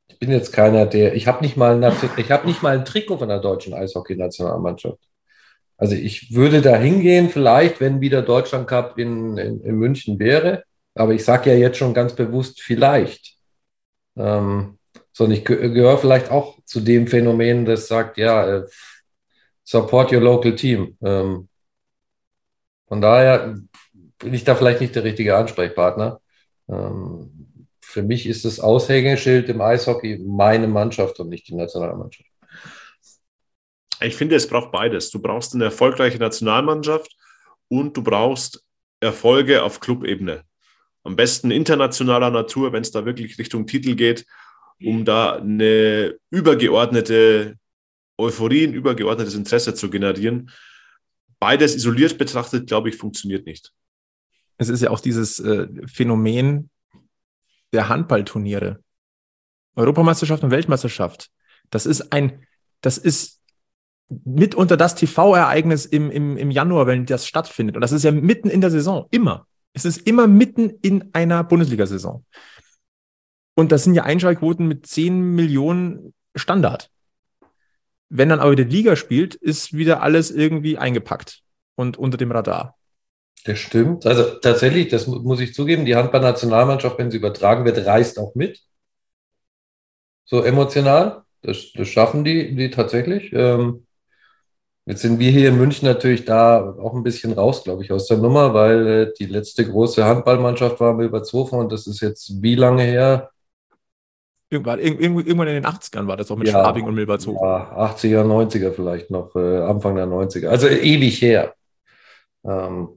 ich bin jetzt keiner, der, ich habe nicht mal, ich habe nicht mal ein Trikot von der deutschen Eishockey-Nationalmannschaft. Also ich würde da hingehen, vielleicht, wenn wieder Deutschland Cup in, in, in München wäre. Aber ich sage ja jetzt schon ganz bewusst vielleicht. Ähm, sondern ich gehöre vielleicht auch zu dem Phänomen, das sagt, ja, äh, support your local team. Ähm, von daher bin ich da vielleicht nicht der richtige Ansprechpartner. Ähm, für mich ist das Aushängeschild im Eishockey meine Mannschaft und nicht die Nationalmannschaft. Ich finde, es braucht beides. Du brauchst eine erfolgreiche Nationalmannschaft und du brauchst Erfolge auf Clubebene. Am besten internationaler Natur, wenn es da wirklich Richtung Titel geht um da eine übergeordnete Euphorie, ein übergeordnetes Interesse zu generieren. Beides isoliert betrachtet, glaube ich, funktioniert nicht. Es ist ja auch dieses äh, Phänomen der Handballturniere. Europameisterschaft und Weltmeisterschaft. Das ist ein, das ist mitunter das TV-Ereignis im, im, im Januar, wenn das stattfindet. Und das ist ja mitten in der Saison, immer. Es ist immer mitten in einer Bundesliga-Saison. Und das sind ja Einschaltquoten mit 10 Millionen Standard. Wenn dann aber die Liga spielt, ist wieder alles irgendwie eingepackt und unter dem Radar. Das stimmt. Also tatsächlich, das muss ich zugeben, die Handball-Nationalmannschaft, wenn sie übertragen wird, reist auch mit. So emotional. Das, das schaffen die, die tatsächlich. Ähm, jetzt sind wir hier in München natürlich da auch ein bisschen raus, glaube ich, aus der Nummer, weil äh, die letzte große Handballmannschaft war Milbertshofen und das ist jetzt wie lange her? Irgendwann, irgendwann in den 80ern war das auch mit ja, Schwabing und Milbertshofen. Ja, 80er, 90er vielleicht noch, äh, Anfang der 90er. Also ewig her. Ähm,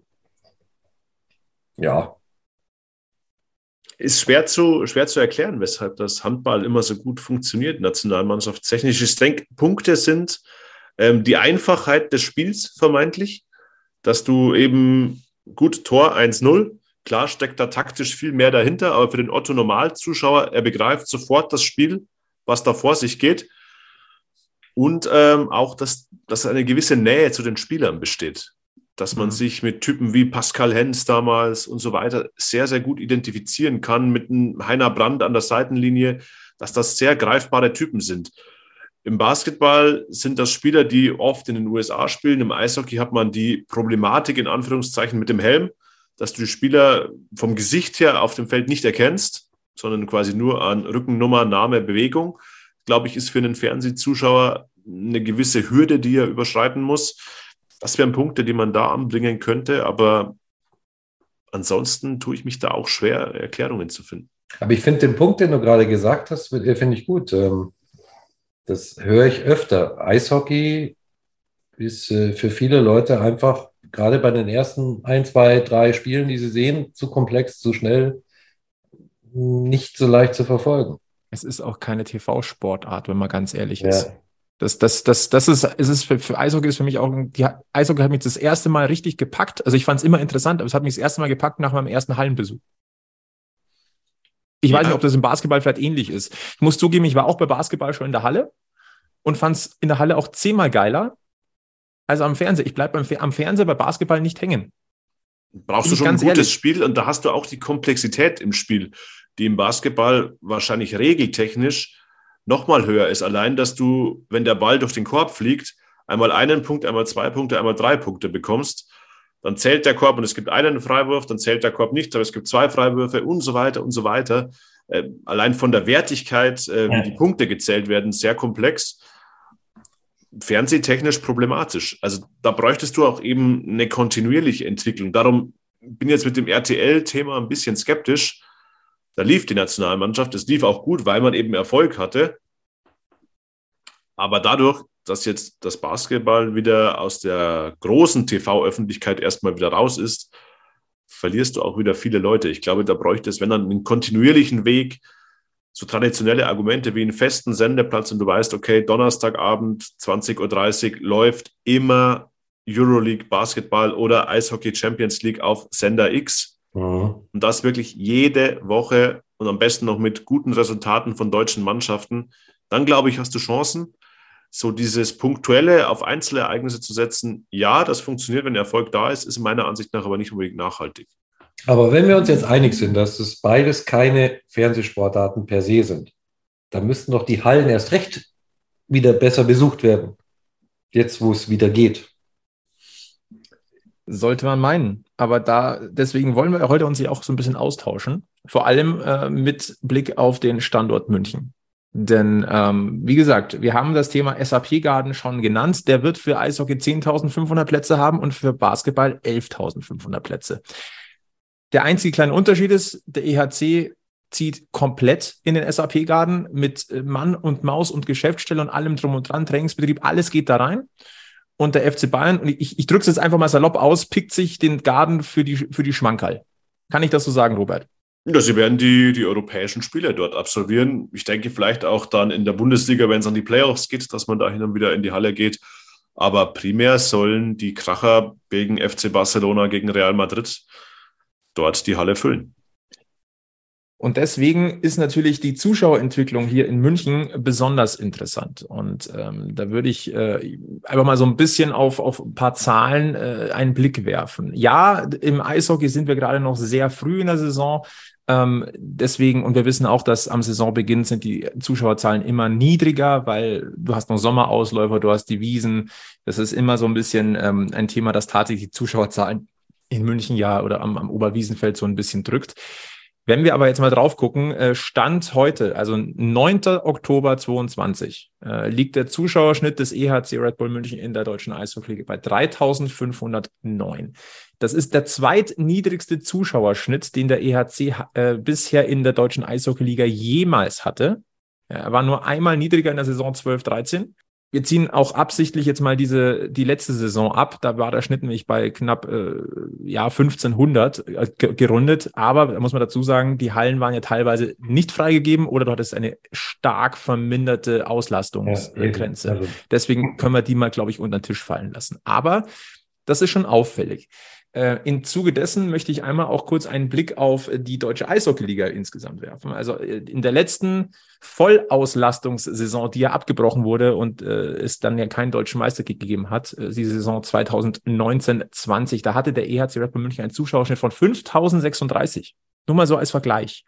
ja. Ist schwer zu, schwer zu erklären, weshalb das Handball immer so gut funktioniert, nationalmannschaftstechnisch. Ich denke, Punkte sind ähm, die Einfachheit des Spiels vermeintlich, dass du eben gut Tor 1-0, Klar steckt da taktisch viel mehr dahinter, aber für den Otto Normalzuschauer, er begreift sofort das Spiel, was da vor sich geht. Und ähm, auch, dass, dass eine gewisse Nähe zu den Spielern besteht. Dass man mhm. sich mit Typen wie Pascal Hens damals und so weiter sehr, sehr gut identifizieren kann, mit einem Heiner Brand an der Seitenlinie, dass das sehr greifbare Typen sind. Im Basketball sind das Spieler, die oft in den USA spielen. Im Eishockey hat man die Problematik in Anführungszeichen mit dem Helm dass du die Spieler vom Gesicht her auf dem Feld nicht erkennst, sondern quasi nur an Rückennummer, Name, Bewegung, glaube ich, ist für einen Fernsehzuschauer eine gewisse Hürde, die er überschreiten muss. Das wären Punkte, die man da anbringen könnte, aber ansonsten tue ich mich da auch schwer, Erklärungen zu finden. Aber ich finde den Punkt, den du gerade gesagt hast, finde ich gut. Ähm, das höre ich öfter. Eishockey ist äh, für viele Leute einfach, gerade bei den ersten ein, zwei, drei Spielen, die sie sehen, zu komplex, zu schnell, nicht so leicht zu verfolgen. Es ist auch keine TV-Sportart, wenn man ganz ehrlich ja. ist. Das, das, das, das ist, es ist für, für Eishockey ist für mich auch, die Eishockey hat mich das erste Mal richtig gepackt. Also ich fand es immer interessant, aber es hat mich das erste Mal gepackt nach meinem ersten Hallenbesuch. Ich ja. weiß nicht, ob das im Basketball vielleicht ähnlich ist. Ich muss zugeben, ich war auch bei Basketball schon in der Halle und fand es in der Halle auch zehnmal geiler als am Fernseher. Ich bleibe am Fernseher bei Basketball nicht hängen. Brauchst du schon ein gutes ehrlich. Spiel und da hast du auch die Komplexität im Spiel, die im Basketball wahrscheinlich regeltechnisch nochmal höher ist. Allein, dass du, wenn der Ball durch den Korb fliegt, einmal einen Punkt, einmal zwei Punkte, einmal drei Punkte bekommst, dann zählt der Korb und es gibt einen Freiwurf, dann zählt der Korb nicht, aber es gibt zwei Freiwürfe und so weiter und so weiter. Äh, allein von der Wertigkeit, äh, wie die Punkte gezählt werden, sehr komplex. Fernsehtechnisch problematisch. Also da bräuchtest du auch eben eine kontinuierliche Entwicklung. Darum bin ich jetzt mit dem RTL-Thema ein bisschen skeptisch, da lief die Nationalmannschaft. Es lief auch gut, weil man eben Erfolg hatte. Aber dadurch, dass jetzt das Basketball wieder aus der großen TV-Öffentlichkeit erstmal wieder raus ist, verlierst du auch wieder viele Leute. Ich glaube, da bräuchte es, wenn dann einen kontinuierlichen Weg, so traditionelle Argumente wie einen festen Sendeplatz und du weißt, okay, Donnerstagabend 20.30 Uhr läuft immer Euroleague Basketball oder Eishockey Champions League auf Sender X Mhm. Und das wirklich jede Woche und am besten noch mit guten Resultaten von deutschen Mannschaften. Dann glaube ich, hast du Chancen. So dieses Punktuelle auf Einzelereignisse zu setzen, ja, das funktioniert, wenn Erfolg da ist, ist meiner Ansicht nach aber nicht unbedingt nachhaltig. Aber wenn wir uns jetzt einig sind, dass es beides keine Fernsehsportarten per se sind, dann müssten doch die Hallen erst recht wieder besser besucht werden. Jetzt, wo es wieder geht. Sollte man meinen. Aber da, deswegen wollen wir heute uns hier auch so ein bisschen austauschen. Vor allem äh, mit Blick auf den Standort München. Denn, ähm, wie gesagt, wir haben das Thema SAP Garden schon genannt. Der wird für Eishockey 10.500 Plätze haben und für Basketball 11.500 Plätze. Der einzige kleine Unterschied ist, der EHC zieht komplett in den SAP Garden mit äh, Mann und Maus und Geschäftsstelle und allem drum und dran, Trainingsbetrieb, alles geht da rein und der FC Bayern, und ich, ich drücke es jetzt einfach mal salopp aus, pickt sich den Garden für die, für die Schmankerl. Kann ich das so sagen, Robert? Ja, sie werden die, die europäischen Spiele dort absolvieren. Ich denke vielleicht auch dann in der Bundesliga, wenn es an die Playoffs geht, dass man da hin und wieder in die Halle geht. Aber primär sollen die Kracher gegen FC Barcelona, gegen Real Madrid dort die Halle füllen. Und deswegen ist natürlich die Zuschauerentwicklung hier in München besonders interessant. Und ähm, da würde ich äh, einfach mal so ein bisschen auf, auf ein paar Zahlen äh, einen Blick werfen. Ja, im Eishockey sind wir gerade noch sehr früh in der Saison. Ähm, deswegen, und wir wissen auch, dass am Saisonbeginn sind die Zuschauerzahlen immer niedriger, weil du hast noch Sommerausläufer, du hast die Wiesen. Das ist immer so ein bisschen ähm, ein Thema, das tatsächlich die Zuschauerzahlen in München ja oder am, am Oberwiesenfeld so ein bisschen drückt. Wenn wir aber jetzt mal drauf gucken, äh, Stand heute, also 9. Oktober 22, äh, liegt der Zuschauerschnitt des EHC Red Bull München in der deutschen Eishockey bei 3509. Das ist der zweitniedrigste Zuschauerschnitt, den der EHC äh, bisher in der deutschen Eishockeyliga jemals hatte. Er war nur einmal niedriger in der Saison 12-13 wir ziehen auch absichtlich jetzt mal diese die letzte Saison ab. Da war der Schnitt nämlich bei knapp äh, ja 1500 äh, gerundet. Aber da muss man dazu sagen, die Hallen waren ja teilweise nicht freigegeben oder dort ist eine stark verminderte Auslastungsgrenze. Ja, also. Deswegen können wir die mal, glaube ich, unter den Tisch fallen lassen. Aber das ist schon auffällig. Äh, Im Zuge dessen möchte ich einmal auch kurz einen Blick auf die deutsche Eishockeyliga insgesamt werfen. Also äh, in der letzten Vollauslastungssaison, die ja abgebrochen wurde und äh, es dann ja keinen deutschen Meister gegeben hat, äh, die Saison 2019-20, da hatte der EHC Red Bull München einen Zuschauerschnitt von 5036. Nur mal so als Vergleich.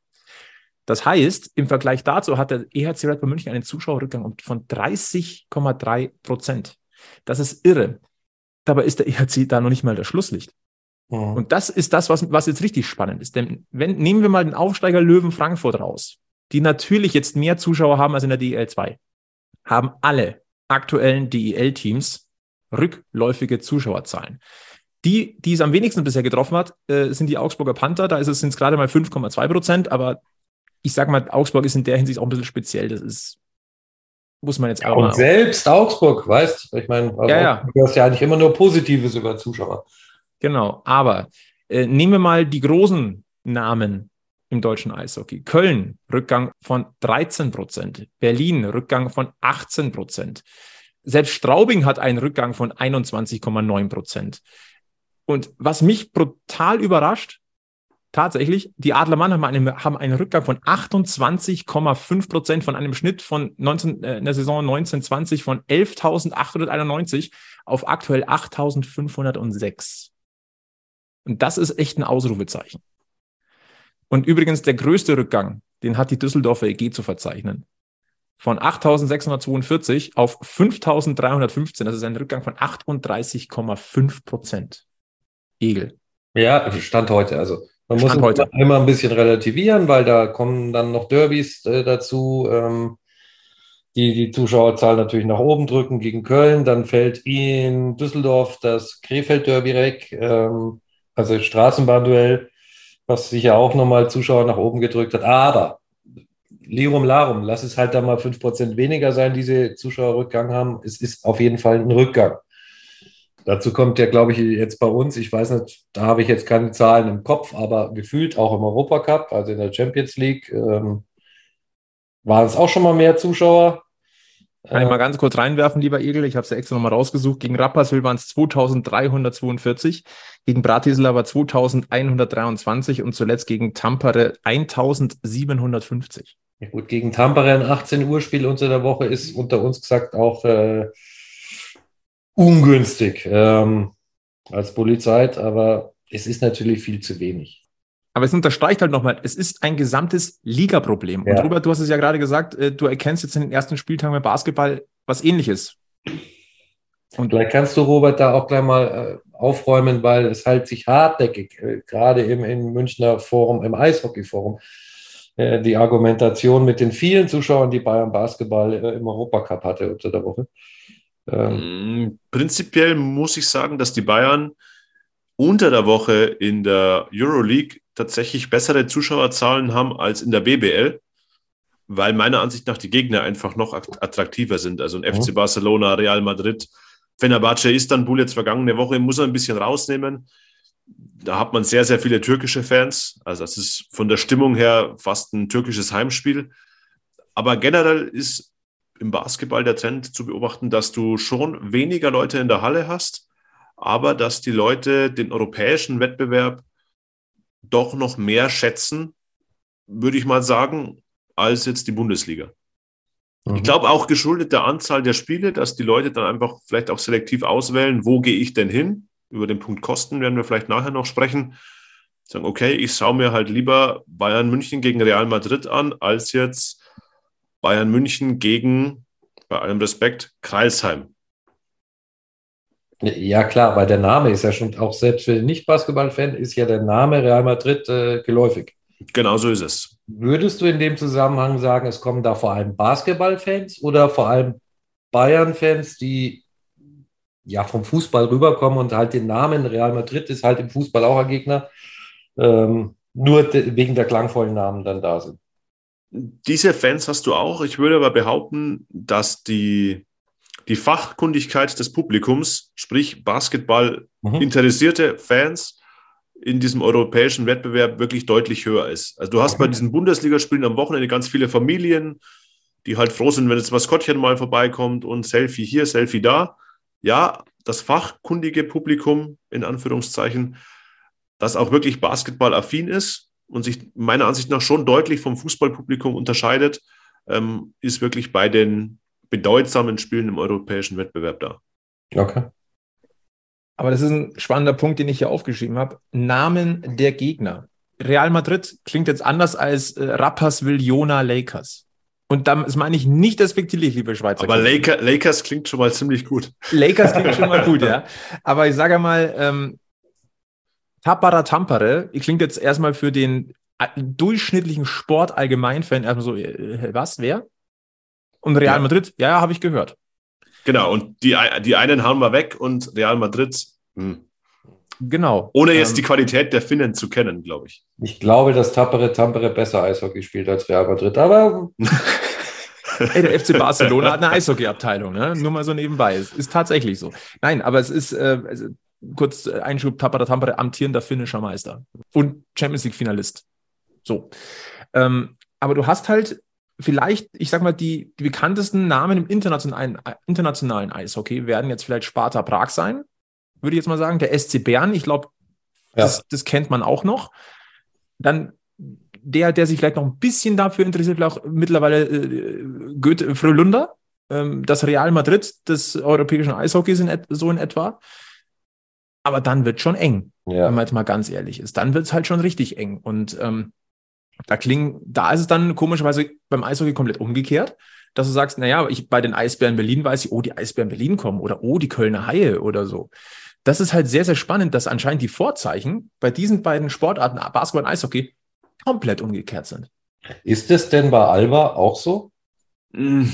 Das heißt, im Vergleich dazu hat der EHC Red Bull München einen Zuschauerrückgang von 30,3 Prozent. Das ist irre. Dabei ist der EHC da noch nicht mal das Schlusslicht. Mhm. Und das ist das, was, was jetzt richtig spannend ist. Denn wenn, nehmen wir mal den Aufsteiger Löwen Frankfurt raus, die natürlich jetzt mehr Zuschauer haben als in der DEL 2, haben alle aktuellen DEL-Teams rückläufige Zuschauerzahlen. Die, die es am wenigsten bisher getroffen hat, äh, sind die Augsburger Panther. Da ist es, sind es gerade mal 5,2 Prozent, aber ich sag mal, Augsburg ist in der Hinsicht auch ein bisschen speziell. Das ist, muss man jetzt auch Und selbst Augsburg, weißt du, ich meine, also Ja, ja. du hörst ja eigentlich immer nur Positives über Zuschauer. Genau, aber äh, nehmen wir mal die großen Namen im deutschen Eishockey. Köln, Rückgang von 13 Prozent. Berlin, Rückgang von 18 Prozent. Selbst Straubing hat einen Rückgang von 21,9 Prozent. Und was mich brutal überrascht, tatsächlich, die Adler Mannheim haben einen, haben einen Rückgang von 28,5 Prozent von einem Schnitt von 19, äh, in der Saison 1920 von 11.891 auf aktuell 8.506. Und das ist echt ein Ausrufezeichen. Und übrigens der größte Rückgang, den hat die Düsseldorfer EG zu verzeichnen. Von 8.642 auf 5.315. Das ist ein Rückgang von 38,5 Prozent. Egel. Ja, Stand heute. Also man Stand muss heute. immer ein bisschen relativieren, weil da kommen dann noch Derbys äh, dazu, ähm, die die Zuschauerzahl natürlich nach oben drücken gegen Köln. Dann fällt in Düsseldorf das Krefeld-Derby weg, ähm, also Straßenbahnduell, was sicher auch nochmal Zuschauer nach oben gedrückt hat. Aber Lirum Larum, lass es halt da mal 5% weniger sein, diese Zuschauerrückgang haben. Es ist auf jeden Fall ein Rückgang. Dazu kommt ja, glaube ich, jetzt bei uns, ich weiß nicht, da habe ich jetzt keine Zahlen im Kopf, aber gefühlt auch im Europacup, also in der Champions League, ähm, waren es auch schon mal mehr Zuschauer. Kann ich Äh, mal ganz kurz reinwerfen, lieber Egel. Ich habe es ja extra nochmal rausgesucht. Gegen Rapperswil waren es 2342, gegen Bratislava 2123 und zuletzt gegen Tampere 1750. ja gut, gegen Tampere ein 18 Uhr Spiel unter der Woche ist unter uns gesagt auch äh, ungünstig ähm, als Polizei, aber es ist natürlich viel zu wenig. Aber es unterstreicht halt nochmal, es ist ein gesamtes Ligaproblem. Ja. Und Robert, du hast es ja gerade gesagt, äh, du erkennst jetzt in den ersten Spieltagen beim Basketball was ähnliches. Und Vielleicht kannst du, Robert, da auch gleich mal äh, aufräumen, weil es halt sich hartnäckig, äh, gerade im, im Münchner Forum, im Eishockey-Forum, die Argumentation mit den vielen Zuschauern, die Bayern Basketball im Europacup hatte unter der Woche. Ähm, Mm, Prinzipiell muss ich sagen, dass die Bayern unter der Woche in der Euroleague tatsächlich bessere Zuschauerzahlen haben als in der BBL, weil meiner Ansicht nach die Gegner einfach noch att- attraktiver sind. Also ein FC Barcelona, Real Madrid, Fenerbahce, Istanbul jetzt vergangene Woche muss er ein bisschen rausnehmen. Da hat man sehr, sehr viele türkische Fans. Also das ist von der Stimmung her fast ein türkisches Heimspiel. Aber generell ist im Basketball der Trend zu beobachten, dass du schon weniger Leute in der Halle hast, aber dass die Leute den europäischen Wettbewerb doch noch mehr schätzen, würde ich mal sagen, als jetzt die Bundesliga. mhm. Ich glaube auch geschuldet der Anzahl der Spiele, dass die Leute dann einfach vielleicht auch selektiv auswählen, wo gehe ich denn hin? Über den Punkt Kosten werden wir vielleicht nachher noch sprechen. Sagen, okay, ich schaue mir halt lieber Bayern München gegen Real Madrid an, als jetzt Bayern München gegen, bei allem Respekt, Kreilsheim. Ja, klar, weil der Name ist ja schon, auch selbst für den Nicht-Basketball-Fan, ist ja der Name Real Madrid äh, geläufig. Genau so ist es. Würdest du in dem Zusammenhang sagen, es kommen da vor allem Basketball-Fans oder vor allem Bayern-Fans, die ja vom Fußball rüberkommen und halt den Namen Real Madrid ist halt im Fußball auch ein Gegner, ähm, nur de wegen der klangvollen Namen dann da sind? Diese Fans hast du auch. Ich würde aber behaupten, dass die, die Fachkundigkeit des Publikums, sprich Basketball Mhm. interessierte Fans in diesem europäischen Wettbewerb wirklich deutlich höher ist. Also du hast bei diesen Bundesligaspielen am Wochenende ganz viele Familien, die halt froh sind, wenn das Maskottchen mal vorbeikommt und Selfie hier, Selfie da. Ja, das fachkundige Publikum, in Anführungszeichen, das auch wirklich Basketball-affin ist und sich meiner Ansicht nach schon deutlich vom Fußballpublikum unterscheidet, ähm, ist wirklich bei den bedeutsamen Spielen im europäischen Wettbewerb da. Okay. Aber das ist ein spannender Punkt, den ich hier aufgeschrieben habe. Namen der Gegner. Real Madrid klingt jetzt anders als äh, Rapperswil Jona Lakers. Und das meine ich nicht despektierlich, liebe Schweizer. Aber. Laker, Lakers klingt schon mal ziemlich gut. Lakers klingt schon mal gut, ja. Aber ich sage mal, ähm, Tapara Tampere klingt jetzt erstmal für den äh, durchschnittlichen Sport-Allgemeinfan erstmal so, äh, was, wer? Und Real Ja. Madrid, ja, ja, habe ich gehört. Genau, und die, die einen hauen wir weg und Real Madrid, hm. Genau. Ohne jetzt ähm, die Qualität der Finnen zu kennen, glaube ich. Ich glaube, dass Tappere Tampere besser Eishockey spielt als Real Madrid, aber. Ey, der FC Barcelona hat eine Eishockey-Abteilung, ne? Nur mal so nebenbei. Es ist tatsächlich so. Nein, aber es ist, äh, also, kurz Einschub, Tappere Tampere, amtierender finnischer Meister und Champions League-Finalist. So. Ähm, aber du hast halt vielleicht, ich sag mal, die, die bekanntesten Namen im internationalen, internationalen Eishockey werden jetzt vielleicht Sparta Prag sein, würde ich jetzt mal sagen. Der SC Bern, ich glaube, ja. das, das kennt man auch noch. Dann der, der sich vielleicht noch ein bisschen dafür interessiert, vielleicht auch mittlerweile äh, Goethe Frölunder, ähm, das Real Madrid des europäischen Eishockeys in so in etwa. Aber dann wird schon eng, ja. wenn man jetzt mal ganz ehrlich ist. Dann wird es halt schon richtig eng. Und ähm, da klingen, da ist es dann komischerweise beim Eishockey komplett umgekehrt, dass du sagst, naja, ich bei den Eisbären Berlin weiß ich, oh, die Eisbären Berlin kommen oder oh, die Kölner Haie oder so das ist halt sehr, sehr spannend, dass anscheinend die Vorzeichen bei diesen beiden Sportarten, Basketball und Eishockey, komplett umgekehrt sind. Ist es denn bei Alba auch so? Hm,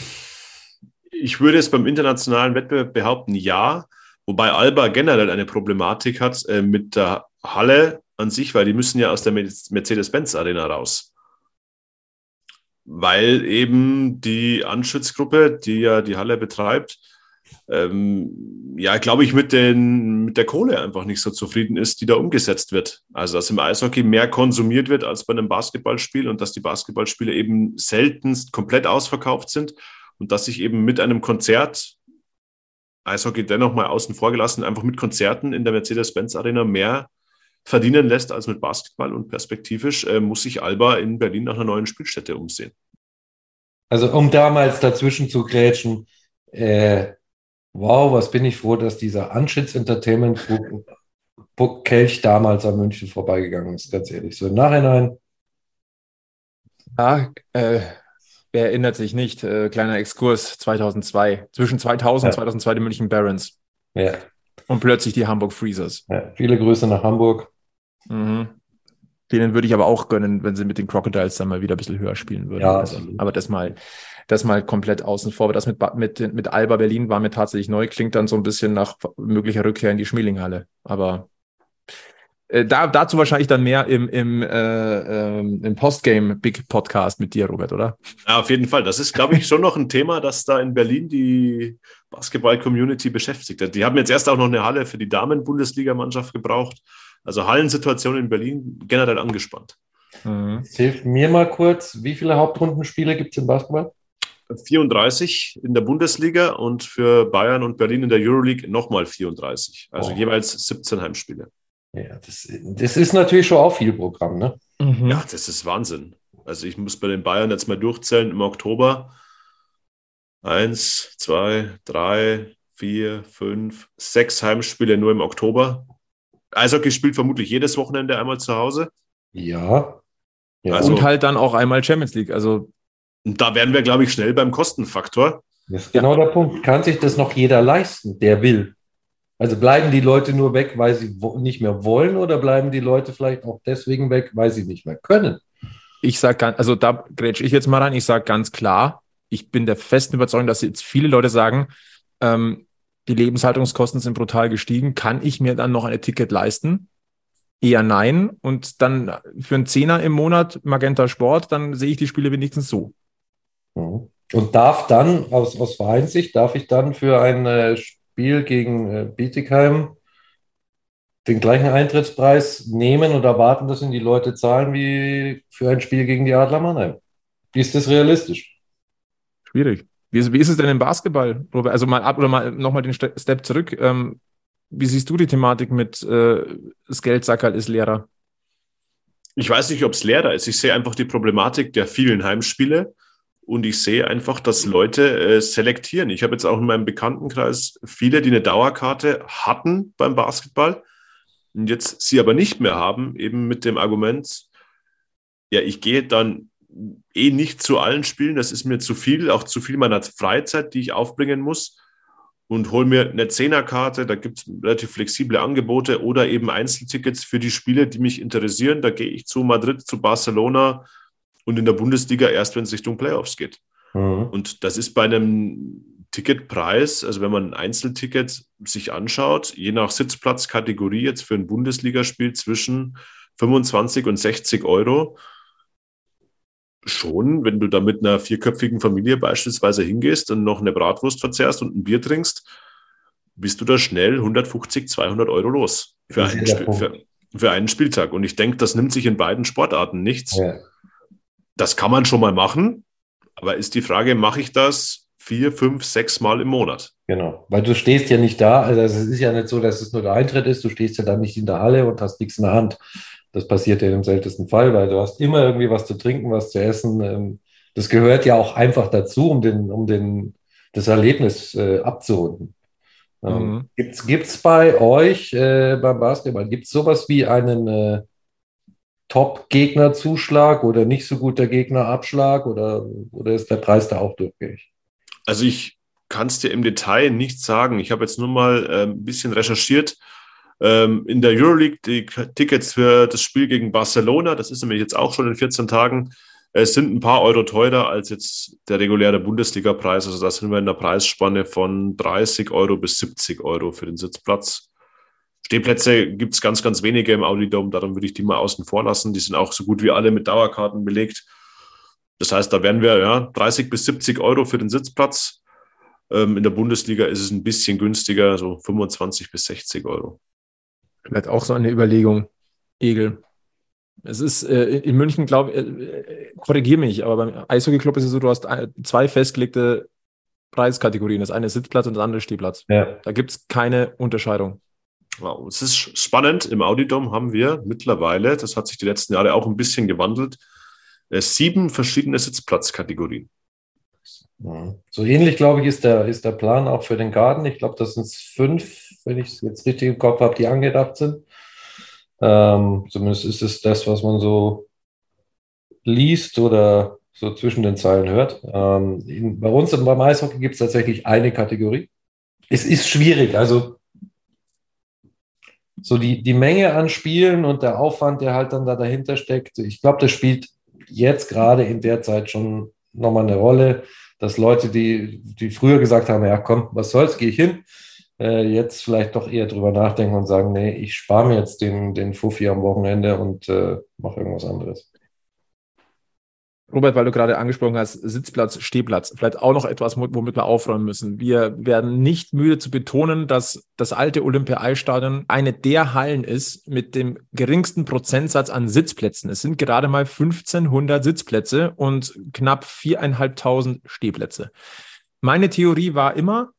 ich würde es beim internationalen Wettbewerb behaupten, ja. Wobei Alba generell eine Problematik hat äh, mit der Halle an sich, weil die müssen ja aus der Mercedes-Benz-Arena raus. Weil eben die Anschützgruppe, die ja die Halle betreibt, ähm, ja, glaube ich, mit, den, mit der Kohle einfach nicht so zufrieden ist, die da umgesetzt wird. Also, dass im Eishockey mehr konsumiert wird als bei einem Basketballspiel und dass die Basketballspiele eben seltenst komplett ausverkauft sind und dass sich eben mit einem Konzert, Eishockey dennoch mal außen vor gelassen, einfach mit Konzerten in der Mercedes-Benz-Arena mehr verdienen lässt als mit Basketball und perspektivisch äh, muss sich Alba in Berlin nach einer neuen Spielstätte umsehen. Also um damals dazwischen zu grätschen, äh, wow, was bin ich froh, dass dieser Anschütz Entertainment Group Kelch damals an München vorbeigegangen ist, ganz ehrlich. So im Nachhinein. Ja, äh, wer erinnert sich nicht? Äh, kleiner Exkurs 2002. Zwischen 2000 und 2002 die München Barons. Ja. Und plötzlich die Hamburg Freezers. Ja, viele Grüße nach Hamburg. Mhm. Denen würde ich aber auch gönnen, wenn sie mit den Crocodiles dann mal wieder ein bisschen höher spielen würden. Ja, also, aber das mal das mal komplett außen vor. Aber das mit, mit, mit Alba Berlin war mir tatsächlich neu, klingt dann so ein bisschen nach möglicher Rückkehr in die Schmielinghalle. Aber äh, da, dazu wahrscheinlich dann mehr im, im, äh, ähm, im Postgame Big Podcast mit dir, Robert, oder? Ja, auf jeden Fall. Das ist, glaube ich, schon noch ein Thema, das da in Berlin die Basketball-Community beschäftigt hat. Die haben jetzt erst auch noch eine Halle für die Damen-Bundesligamannschaft gebraucht. Also Hallensituation in Berlin generell angespannt. Mhm. Hilf mir mal kurz, wie viele Hauptrundenspiele gibt es im Basketball? 34 in der Bundesliga und für Bayern und Berlin in der Euroleague nochmal 34. Also oh. jeweils 17 Heimspiele. Ja, das, das, ist natürlich schon auch viel Programm, ne? Mhm. Ja, das ist Wahnsinn. Also ich muss bei den Bayern jetzt mal durchzählen im Oktober. Eins, zwei, drei, vier, fünf, sechs Heimspiele nur im Oktober. Eishockey spielt vermutlich jedes Wochenende einmal zu Hause. Ja. ja. Also, und halt dann auch einmal Champions League. Also da wären wir, glaube ich, schnell beim Kostenfaktor. Das ist genau der Punkt. Kann sich das noch jeder leisten, der will? Also bleiben die Leute nur weg, weil sie nicht mehr wollen oder bleiben die Leute vielleicht auch deswegen weg, weil sie nicht mehr können? Ich sage, also da grätsche ich jetzt mal rein, ich sage ganz klar, ich bin der festen Überzeugung, dass jetzt viele Leute sagen, ähm, die Lebenshaltungskosten sind brutal gestiegen, kann ich mir dann noch ein Ticket leisten? Eher nein. Und dann für einen Zehner im Monat Magenta Sport, dann sehe ich die Spiele wenigstens so. Mhm. Und darf dann, aus, aus Vereinssicht, darf ich dann für ein Spiel gegen äh, Bietigheim den gleichen Eintrittspreis nehmen und erwarten, dass ihn die Leute zahlen wie für ein Spiel gegen die Adler Mannheim? Ist das realistisch? Schwierig. Wie, wie ist es denn im Basketball, Robert? Also mal ab oder mal nochmal den Step zurück. Ähm, wie siehst du die Thematik mit äh, das Geldsackerl ist Lehrer? Ich weiß nicht, ob es Lehrer ist. Ich sehe einfach die Problematik der vielen Heimspiele und ich sehe einfach, dass Leute äh, selektieren. Ich habe jetzt auch in meinem Bekanntenkreis viele, die eine Dauerkarte hatten beim Basketball und jetzt sie aber nicht mehr haben, eben mit dem Argument, ja, ich gehe dann eh nicht zu allen Spielen, das ist mir zu viel, auch zu viel meiner Freizeit, die ich aufbringen muss und hole mir eine Zehnerkarte, da gibt es relativ flexible Angebote oder eben Einzeltickets für die Spiele, die mich interessieren. Da gehe ich zu Madrid, zu Barcelona, und in der Bundesliga erst, wenn es Richtung Playoffs geht. Mhm. Und das ist bei einem Ticketpreis, also wenn man ein Einzelticket sich anschaut, je nach Sitzplatzkategorie jetzt für ein Bundesligaspiel zwischen 25 und 60 Euro. Schon, wenn du da mit einer vierköpfigen Familie beispielsweise hingehst und noch eine Bratwurst verzehrst und ein Bier trinkst, bist du da schnell 150, 200 Euro los für, einen, für, für einen, Spieltag. Und ich denke, das nimmt sich in beiden Sportarten nichts. Ja. Das kann man schon mal machen, aber ist die Frage, mache ich das vier, fünf, sechs Mal im Monat? Genau, weil du stehst ja nicht da, also es ist ja nicht so, dass es nur der Eintritt ist, du stehst ja dann nicht in der Halle und hast nichts in der Hand. Das passiert ja im seltensten Fall, weil du hast immer irgendwie was zu trinken, was zu essen. Ähm, das gehört ja auch einfach dazu, um, den, um den, das Erlebnis äh, abzurunden. Ähm, mhm. Gibt es bei euch äh, beim Basketball, gibt es sowas wie einen äh, Top-Gegner-Zuschlag oder nicht so guter Gegner-Abschlag oder, oder ist der Preis da auch durchgängig? Also ich kann es dir im Detail nicht sagen. Ich habe jetzt nur mal äh, ein bisschen recherchiert. Ähm, in der Euroleague die Tickets für das Spiel gegen Barcelona, das ist nämlich jetzt auch schon in 14 Tagen, es sind ein paar Euro teurer als jetzt der reguläre Bundesliga-Preis. Also da sind wir in der Preisspanne von 30 Euro bis 70 Euro für den Sitzplatz. Stehplätze gibt es ganz, ganz wenige im Audidom, darum würde ich die mal außen vor lassen. Die sind auch so gut wie alle mit Dauerkarten belegt. Das heißt, da werden wir ja 30 bis 70 Euro für den Sitzplatz. Ähm, in der Bundesliga ist es ein bisschen günstiger, so 25 bis 60 Euro. Vielleicht auch so eine Überlegung, Egel. Es ist äh, in München, glaube ich, äh, korrigiere mich, aber beim Eishockey-Club ist es so, du hast zwei festgelegte Preiskategorien. Das eine ist Sitzplatz und das andere Stehplatz. Ja. Da gibt es keine Unterscheidung. Wow, es ist spannend. Im Audidom haben wir mittlerweile, das hat sich die letzten Jahre auch ein bisschen gewandelt, äh, sieben verschiedene Sitzplatzkategorien. So ähnlich, glaube ich, ist der, ist der Plan auch für den Garten. Ich glaube, das sind fünf, wenn ich es jetzt richtig im Kopf habe, die angedacht sind. Ähm, zumindest ist es das, was man so liest oder so zwischen den Zeilen hört. Ähm, in, bei uns beim Eishockey gibt es tatsächlich eine Kategorie. Es ist schwierig, also so die, die Menge an Spielen und der Aufwand, der halt dann da dahinter steckt. Ich glaube, das spielt jetzt gerade in der Zeit schon nochmal eine Rolle, dass Leute, die, die früher gesagt haben, ja komm, was soll's, gehe ich hin, äh, jetzt vielleicht doch eher drüber nachdenken und sagen, nee, ich spare mir jetzt den, den Fuffi am Wochenende und äh, mache irgendwas anderes. Robert, weil du gerade angesprochen hast, Sitzplatz, Stehplatz, vielleicht auch noch etwas, womit wir aufräumen müssen. Wir werden nicht müde zu betonen, dass das alte Olympia-Eisstadion eine der Hallen ist mit dem geringsten Prozentsatz an Sitzplätzen. Es sind gerade mal 1500 Sitzplätze und knapp viereinhalbtausend Stehplätze. Meine Theorie war immer,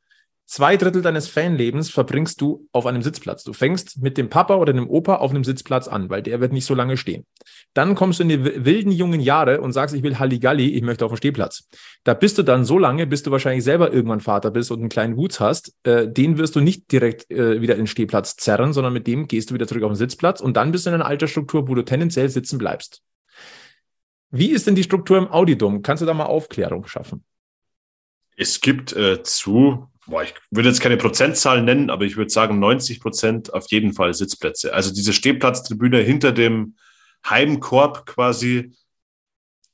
Zwei Drittel deines Fanlebens verbringst du auf einem Sitzplatz. Du fängst mit dem Papa oder dem Opa auf einem Sitzplatz an, weil der wird nicht so lange stehen. Dann kommst du in die wilden jungen Jahre und sagst, ich will Halligalli, ich möchte auf dem Stehplatz. Da bist du dann so lange, bis du wahrscheinlich selber irgendwann Vater bist und einen kleinen Wutz hast. Äh, den wirst du nicht direkt äh, wieder in den Stehplatz zerren, sondern mit dem gehst du wieder zurück auf den Sitzplatz und dann bist du in einer Altersstruktur, wo du tendenziell sitzen bleibst. Wie ist denn die Struktur im Audidom? Kannst du da mal Aufklärung schaffen? Es gibt äh, zu boah, ich würde jetzt keine Prozentzahlen nennen, aber ich würde sagen 90 Prozent auf jeden Fall Sitzplätze. Also diese Stehplatztribüne hinter dem Heimkorb quasi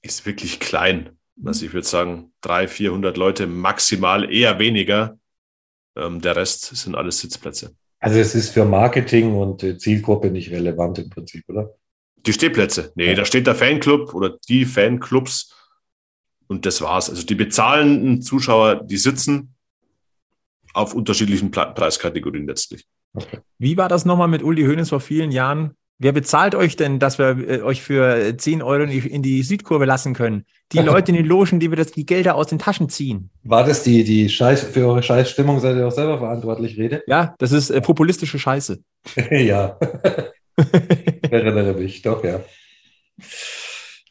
ist wirklich klein. Also ich würde sagen 300, 400 Leute maximal, eher weniger. Ähm, der Rest sind alles Sitzplätze. Also es ist für Marketing und Zielgruppe nicht relevant im Prinzip, oder? Die Stehplätze. Nee, ja. da steht der Fanclub oder die Fanclubs und das war's. Also die bezahlenden Zuschauer, die sitzen auf unterschiedlichen Preiskategorien letztlich. Okay. Wie war das nochmal mit Uli Hoeneß vor vielen Jahren? Wer bezahlt euch denn, dass wir äh, euch für 10 Euro in die, Südkurve lassen können? Die Leute in den Logen, die wir das, die Gelder aus den Taschen ziehen. War das die, die Scheiß, für eure Scheißstimmung, seid ihr auch selber verantwortlich, Rede? Ja, das ist äh, populistische Scheiße. ja. Erinnere mich, doch, ja.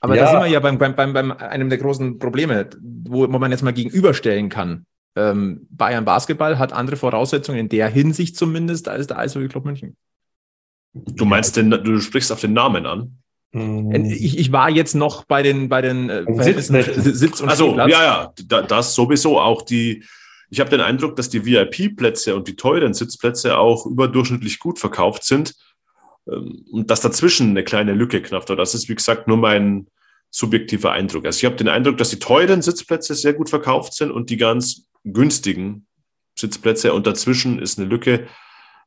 Aber ja. da sind wir ja beim, beim, beim, beim einem der großen Probleme, wo man jetzt mal gegenüberstellen kann ähm, Bayern Basketball hat andere Voraussetzungen in der Hinsicht zumindest als der Eishockey Club München. Du meinst denn, du sprichst auf den Namen an? Äh, ich, ich war jetzt noch bei den, bei den äh, Verhältnissen Sitz und Also, ja, ja, das sowieso auch die, ich habe den Eindruck, dass die VIP-Plätze und die teuren Sitzplätze auch überdurchschnittlich gut verkauft sind ähm, und dass dazwischen eine kleine Lücke knappt. Das ist, wie gesagt, nur mein subjektiver Eindruck. Also ich habe den Eindruck, dass die teuren Sitzplätze sehr gut verkauft sind und die ganz günstigen Sitzplätze und dazwischen ist eine Lücke.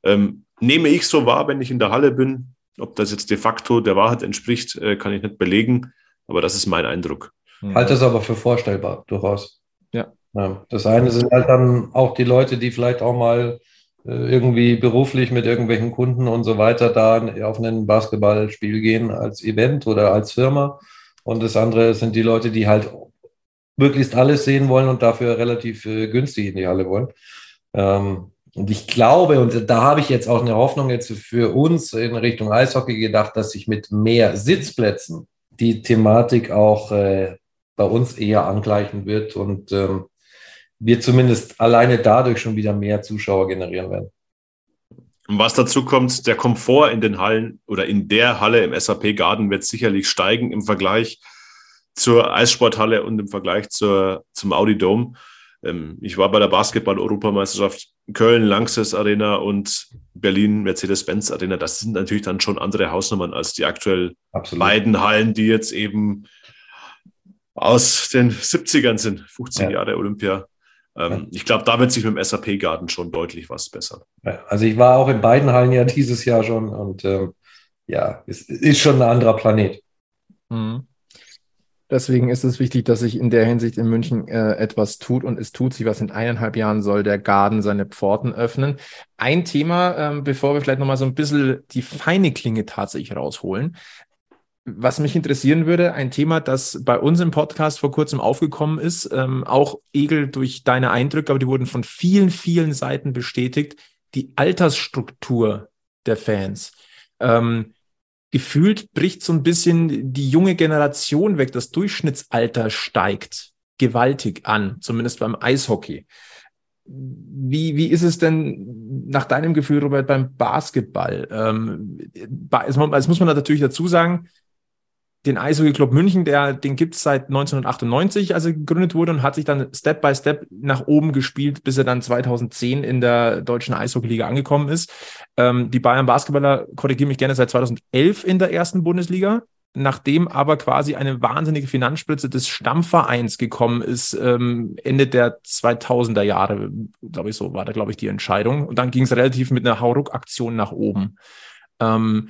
Ähm, nehme ich so wahr, wenn ich in der Halle bin. Ob das jetzt de facto der Wahrheit entspricht, äh, kann ich nicht belegen, aber das ist mein Eindruck. Mhm. Halte es aber für vorstellbar, durchaus. Ja. ja. Das eine sind halt dann auch die Leute, die vielleicht auch mal äh, irgendwie beruflich mit irgendwelchen Kunden und so weiter da auf ein Basketballspiel gehen als Event oder als Firma. Und das andere sind die Leute, die halt möglichst alles sehen wollen und dafür relativ äh, günstig in die Halle wollen. Ähm, und ich glaube, und da habe ich jetzt auch eine Hoffnung jetzt für uns in Richtung Eishockey gedacht, dass sich mit mehr Sitzplätzen die Thematik auch äh, bei uns eher angleichen wird und ähm, wir zumindest alleine dadurch schon wieder mehr Zuschauer generieren werden. Und was dazu kommt, der Komfort in den Hallen oder in der Halle im SAP Garden wird sicherlich steigen im Vergleich zur Eissporthalle und im Vergleich zur, zum Audi Dome. Ähm, ich war bei der Basketball-Europameisterschaft Köln, Langsess Arena und Berlin Mercedes-Benz Arena. Das sind natürlich dann schon andere Hausnummern als die aktuell Absolut. beiden Hallen, die jetzt eben aus den 70ern sind, 15 ja. Jahre Olympia. Ähm, ja. Ich glaube, da wird sich mit dem SAP-Garten schon deutlich was bessern. Ja, also ich war auch in beiden Hallen ja dieses Jahr schon und ähm, ja, es ist schon ein anderer Planet. Mhm. Deswegen ist es wichtig, dass sich in der Hinsicht in München äh, etwas tut und es tut sich was. In eineinhalb Jahren soll der Garden seine Pforten öffnen. Ein Thema, ähm, bevor wir vielleicht nochmal so ein bisschen die feine Klinge tatsächlich rausholen. Was mich interessieren würde, ein Thema, das bei uns im Podcast vor kurzem aufgekommen ist, ähm, auch Egel durch deine Eindrücke, aber die wurden von vielen, vielen Seiten bestätigt, die Altersstruktur der Fans. Ähm, gefühlt bricht so ein bisschen die junge Generation weg. Das Durchschnittsalter steigt gewaltig an, zumindest beim Eishockey. Wie, wie ist es denn nach deinem Gefühl, Robert, beim Basketball? Ähm, es muss man natürlich dazu sagen, den Eishockey Club München, der, den gibt es seit 1998, als er gegründet wurde und hat sich dann Step by Step nach oben gespielt, bis er dann 2010 in der deutschen Eishockeyliga angekommen ist. Ähm, die Bayern Basketballer korrigieren mich gerne seit 2011 in der ersten Bundesliga. Nachdem aber quasi eine wahnsinnige Finanzspritze des Stammvereins gekommen ist, ähm, Ende der 2000er Jahre, glaube ich, so war da, glaube ich, die Entscheidung. Und dann ging es relativ mit einer Hauruck-Aktion nach oben. Ähm,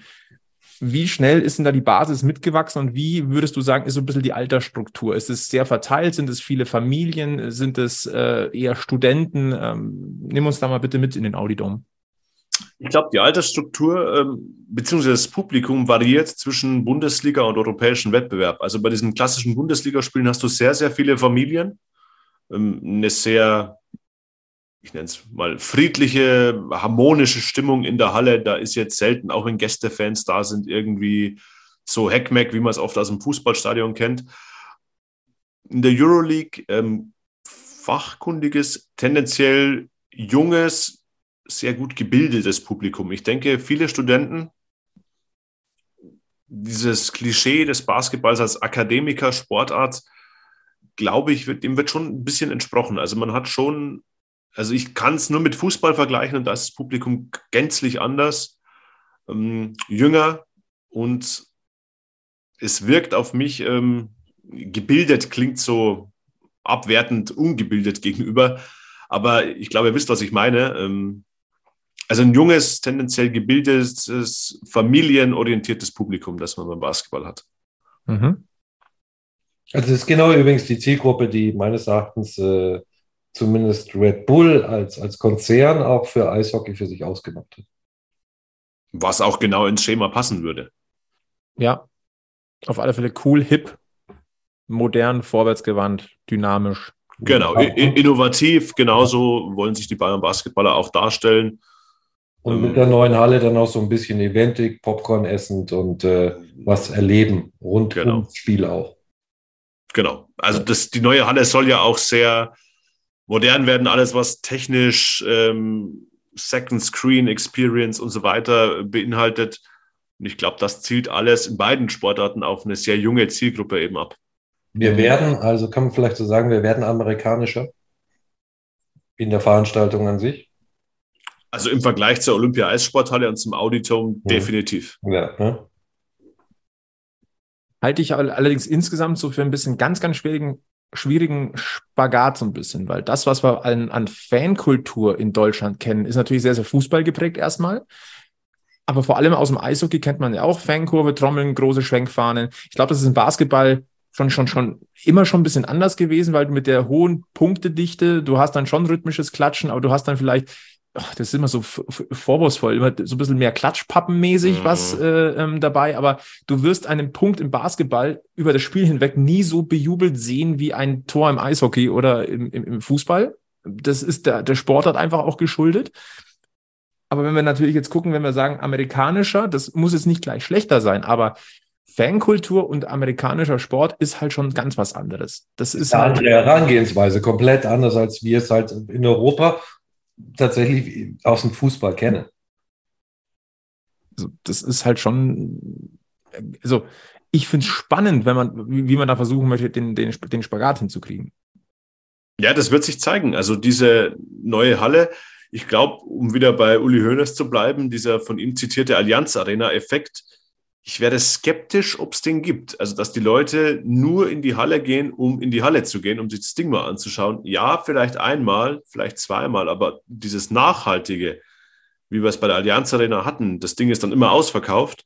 wie schnell ist denn da die Basis mitgewachsen und wie würdest du sagen, ist so ein bisschen die Altersstruktur? Ist es sehr verteilt? Sind es viele Familien? Sind es äh, eher Studenten? Ähm, nimm uns da mal bitte mit in den Audidom. Ich glaube, die Altersstruktur ähm, bzw. das Publikum variiert zwischen Bundesliga und europäischem Wettbewerb. Also bei diesen klassischen Bundesligaspielen hast du sehr, sehr viele Familien, ähm, eine sehr ich nenne es mal, friedliche, harmonische Stimmung in der Halle. Da ist jetzt selten, auch wenn Gästefans da sind, irgendwie so Heckmeck, wie man es oft aus dem Fußballstadion kennt. In der Euroleague ähm, fachkundiges, tendenziell junges, sehr gut gebildetes Publikum. Ich denke, viele Studenten, dieses Klischee des Basketballs als Akademiker, Sportart, glaube ich, wird, dem wird schon ein bisschen entsprochen. Also man hat schon also ich kann es nur mit Fußball vergleichen und da ist das Publikum gänzlich anders, ähm, jünger und es wirkt auf mich ähm, gebildet, klingt so abwertend, ungebildet gegenüber, aber ich glaube, ihr wisst, was ich meine. Ähm, also ein junges, tendenziell gebildetes, familienorientiertes Publikum, das man beim Basketball hat. Mhm. Also das ist genau übrigens die Zielgruppe, die meines Erachtens äh, zumindest Red Bull als, als Konzern auch für Eishockey für sich ausgemacht hat. Was auch genau ins Schema passen würde. Ja, auf alle Fälle cool, hip, modern, vorwärtsgewandt, dynamisch. Genau, innovativ, genauso wollen sich die Bayern Basketballer auch darstellen. Und mit der neuen Halle dann auch so ein bisschen eventig, Popcorn essend und äh, was erleben rund genau. ums Spiel auch. Genau. Also das, die neue Halle soll ja auch sehr modern werden, alles was technisch ähm, Second Screen Experience und so weiter beinhaltet. Und ich glaube, das zielt alles in beiden Sportarten auf eine sehr junge Zielgruppe eben ab. Wir werden, also kann man vielleicht so sagen, wir werden amerikanischer in der Veranstaltung an sich. Also im Vergleich zur Olympia-Eissporthalle und zum Auditorium mhm. definitiv. Ja, ne? Halte ich allerdings insgesamt so für ein bisschen ganz, ganz schwierigen schwierigen Spagat so ein bisschen, weil das, was wir an, an Fankultur in Deutschland kennen, ist natürlich sehr, sehr Fußball geprägt erstmal. Aber vor allem aus dem Eishockey kennt man ja auch Fankurve, Trommeln, große Schwenkfahnen. Ich glaube, das ist im Basketball schon, schon, schon immer schon ein bisschen anders gewesen, weil du mit der hohen Punktedichte, du hast dann schon rhythmisches Klatschen, aber du hast dann vielleicht ach, das ist immer so vorwurfsvoll, immer so ein bisschen mehr Klatschpappenmäßig mhm. was äh, ähm, dabei, aber du wirst einen Punkt im Basketball über das Spiel hinweg nie so bejubelt sehen wie ein Tor im Eishockey oder im, im, im Fußball. Das ist der, der Sportart einfach auch geschuldet. Aber wenn wir natürlich jetzt gucken, wenn wir sagen amerikanischer, das muss jetzt nicht gleich schlechter sein, aber Fankultur und amerikanischer Sport ist halt schon ganz was anderes. Das ist eine halt andere Herangehensweise, komplett anders, als wir es halt in Europa tatsächlich aus dem Fußball kenne. Also das ist halt schon, also ich finde es spannend, wenn man, wie man da versuchen möchte, den, den, den Spagat hinzukriegen. Ja, das wird sich zeigen. Also diese neue Halle, ich glaube, um wieder bei Uli Hoeneß zu bleiben, dieser von ihm zitierte Allianz Arena-Effekt, ich wäre skeptisch, ob es den gibt. Also, dass die Leute nur in die Halle gehen, um in die Halle zu gehen, um sich das Ding mal anzuschauen. Ja, vielleicht einmal, vielleicht zweimal, aber dieses Nachhaltige, wie wir es bei der Allianz Arena hatten, das Ding ist dann immer ausverkauft,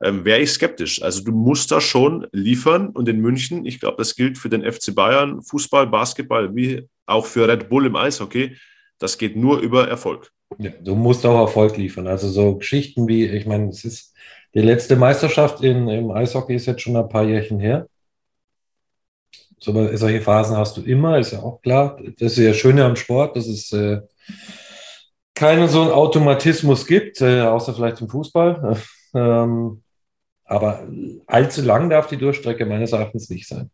ähm, wäre ich skeptisch. Also, du musst da schon liefern und in München, ich glaube, das gilt für den FC Bayern, Fußball, Basketball, wie auch für Red Bull im Eishockey. Das geht nur über Erfolg. Ja, du musst auch Erfolg liefern. Also so Geschichten wie, ich meine, es ist die letzte Meisterschaft in, im Eishockey ist jetzt schon ein paar Jährchen her. So, solche Phasen hast du immer, ist ja auch klar. Das ist ja Schöne am Sport, dass es äh, keinen so einen Automatismus gibt, äh, außer vielleicht im Fußball. Ähm, aber allzu lang darf die Durchstrecke meines Erachtens nicht sein.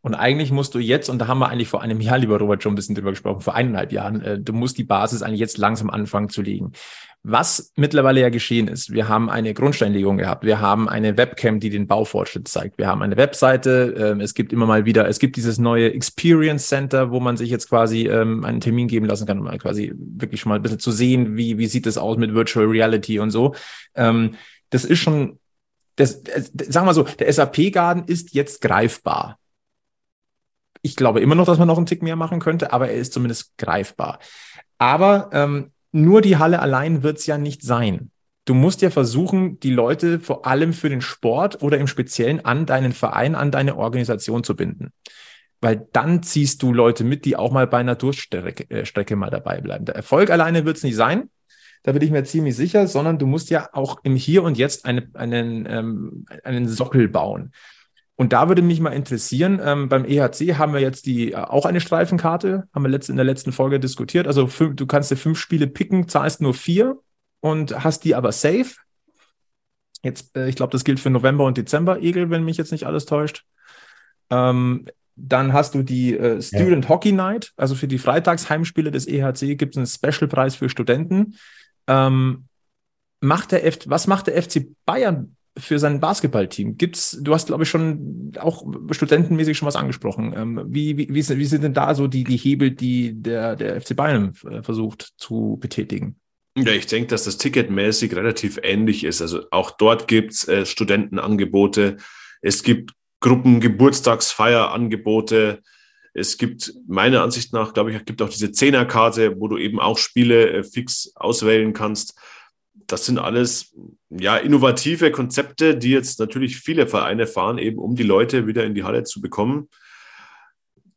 Und eigentlich musst du jetzt, und da haben wir eigentlich vor einem Jahr, lieber Robert, schon ein bisschen drüber gesprochen, vor eineinhalb Jahren, äh, du musst die Basis eigentlich jetzt langsam anfangen zu legen. Was mittlerweile ja geschehen ist, wir haben eine Grundsteinlegung gehabt, wir haben eine Webcam, die den Baufortschritt zeigt, wir haben eine Webseite, äh, es gibt immer mal wieder, es gibt dieses neue Experience Center, wo man sich jetzt quasi ähm, einen Termin geben lassen kann, um mal quasi wirklich schon mal ein bisschen zu sehen, wie, wie sieht es aus mit Virtual Reality und so. Ähm, das ist schon, das, äh, sagen wir so, der SAP-Garden ist jetzt greifbar. Ich glaube immer noch, dass man noch einen Tick mehr machen könnte, aber er ist zumindest greifbar. Aber ähm, nur die Halle allein wird es ja nicht sein. Du musst ja versuchen, die Leute vor allem für den Sport oder im Speziellen an deinen Verein, an deine Organisation zu binden. Weil dann ziehst du Leute mit, die auch mal bei einer Durststrecke äh, Strecke mal dabei bleiben. Der Erfolg alleine wird es nicht sein, da bin ich mir ziemlich sicher, sondern du musst ja auch im Hier und Jetzt eine, einen, ähm, einen Sockel bauen. Und da würde mich mal interessieren, ähm, beim EHC haben wir jetzt die äh, auch eine Streifenkarte, haben wir letzt, in der letzten Folge diskutiert. Also fünf, du kannst dir fünf Spiele picken, zahlst nur vier und hast die aber safe. Jetzt, äh, ich glaube, das gilt für November und Dezember, Egel, wenn mich jetzt nicht alles täuscht. Ähm, dann hast du die äh, Student ja. Hockey Night, also für die Freitagsheimspiele des EHC gibt es einen Specialpreis für Studenten. Ähm, macht der F was macht der FC Bayern für sein Basketballteam? Gibt's, du hast, glaube ich, schon auch studentenmäßig schon was angesprochen. Ähm, wie, wie, wie, sind denn da so die, die Hebel, die der, der FC Bayern äh, versucht zu betätigen? Ja, ich denke, dass das ticketmäßig relativ ähnlich ist. Also auch dort gibt es äh, Studentenangebote. Es gibt Gruppengeburtstagsfeierangebote. Es gibt meiner Ansicht nach, glaube ich, gibt auch diese Zehnerkarte, wo du eben auch Spiele äh, fix auswählen kannst das sind alles ja innovative Konzepte, die jetzt natürlich viele Vereine fahren, eben um die Leute wieder in die Halle zu bekommen.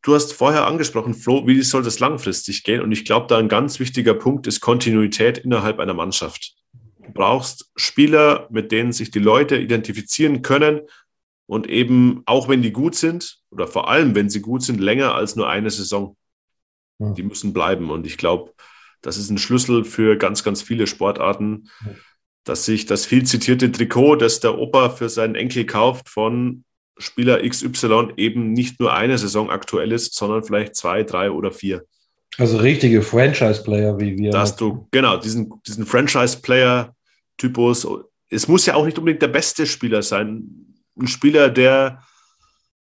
Du hast vorher angesprochen, Flo, wie soll das langfristig gehen? Und ich glaube, da ein ganz wichtiger Punkt ist Kontinuität innerhalb einer Mannschaft. Du brauchst Spieler, mit denen sich die Leute identifizieren können und eben, auch wenn die gut sind, oder vor allem, wenn sie gut sind, länger als nur eine Saison. Die müssen bleiben. Und ich glaube, das ist ein Schlüssel für ganz, ganz viele Sportarten, dass sich das viel zitierte Trikot, das der Opa für seinen Enkel kauft, von Spieler XY eben nicht nur eine Saison aktuell ist, sondern vielleicht zwei, drei oder vier. Also richtige Franchise-Player wie wir. Dass du, genau, diesen, diesen Franchise-Player-Typus, es muss ja auch nicht unbedingt der beste Spieler sein. Ein Spieler, der,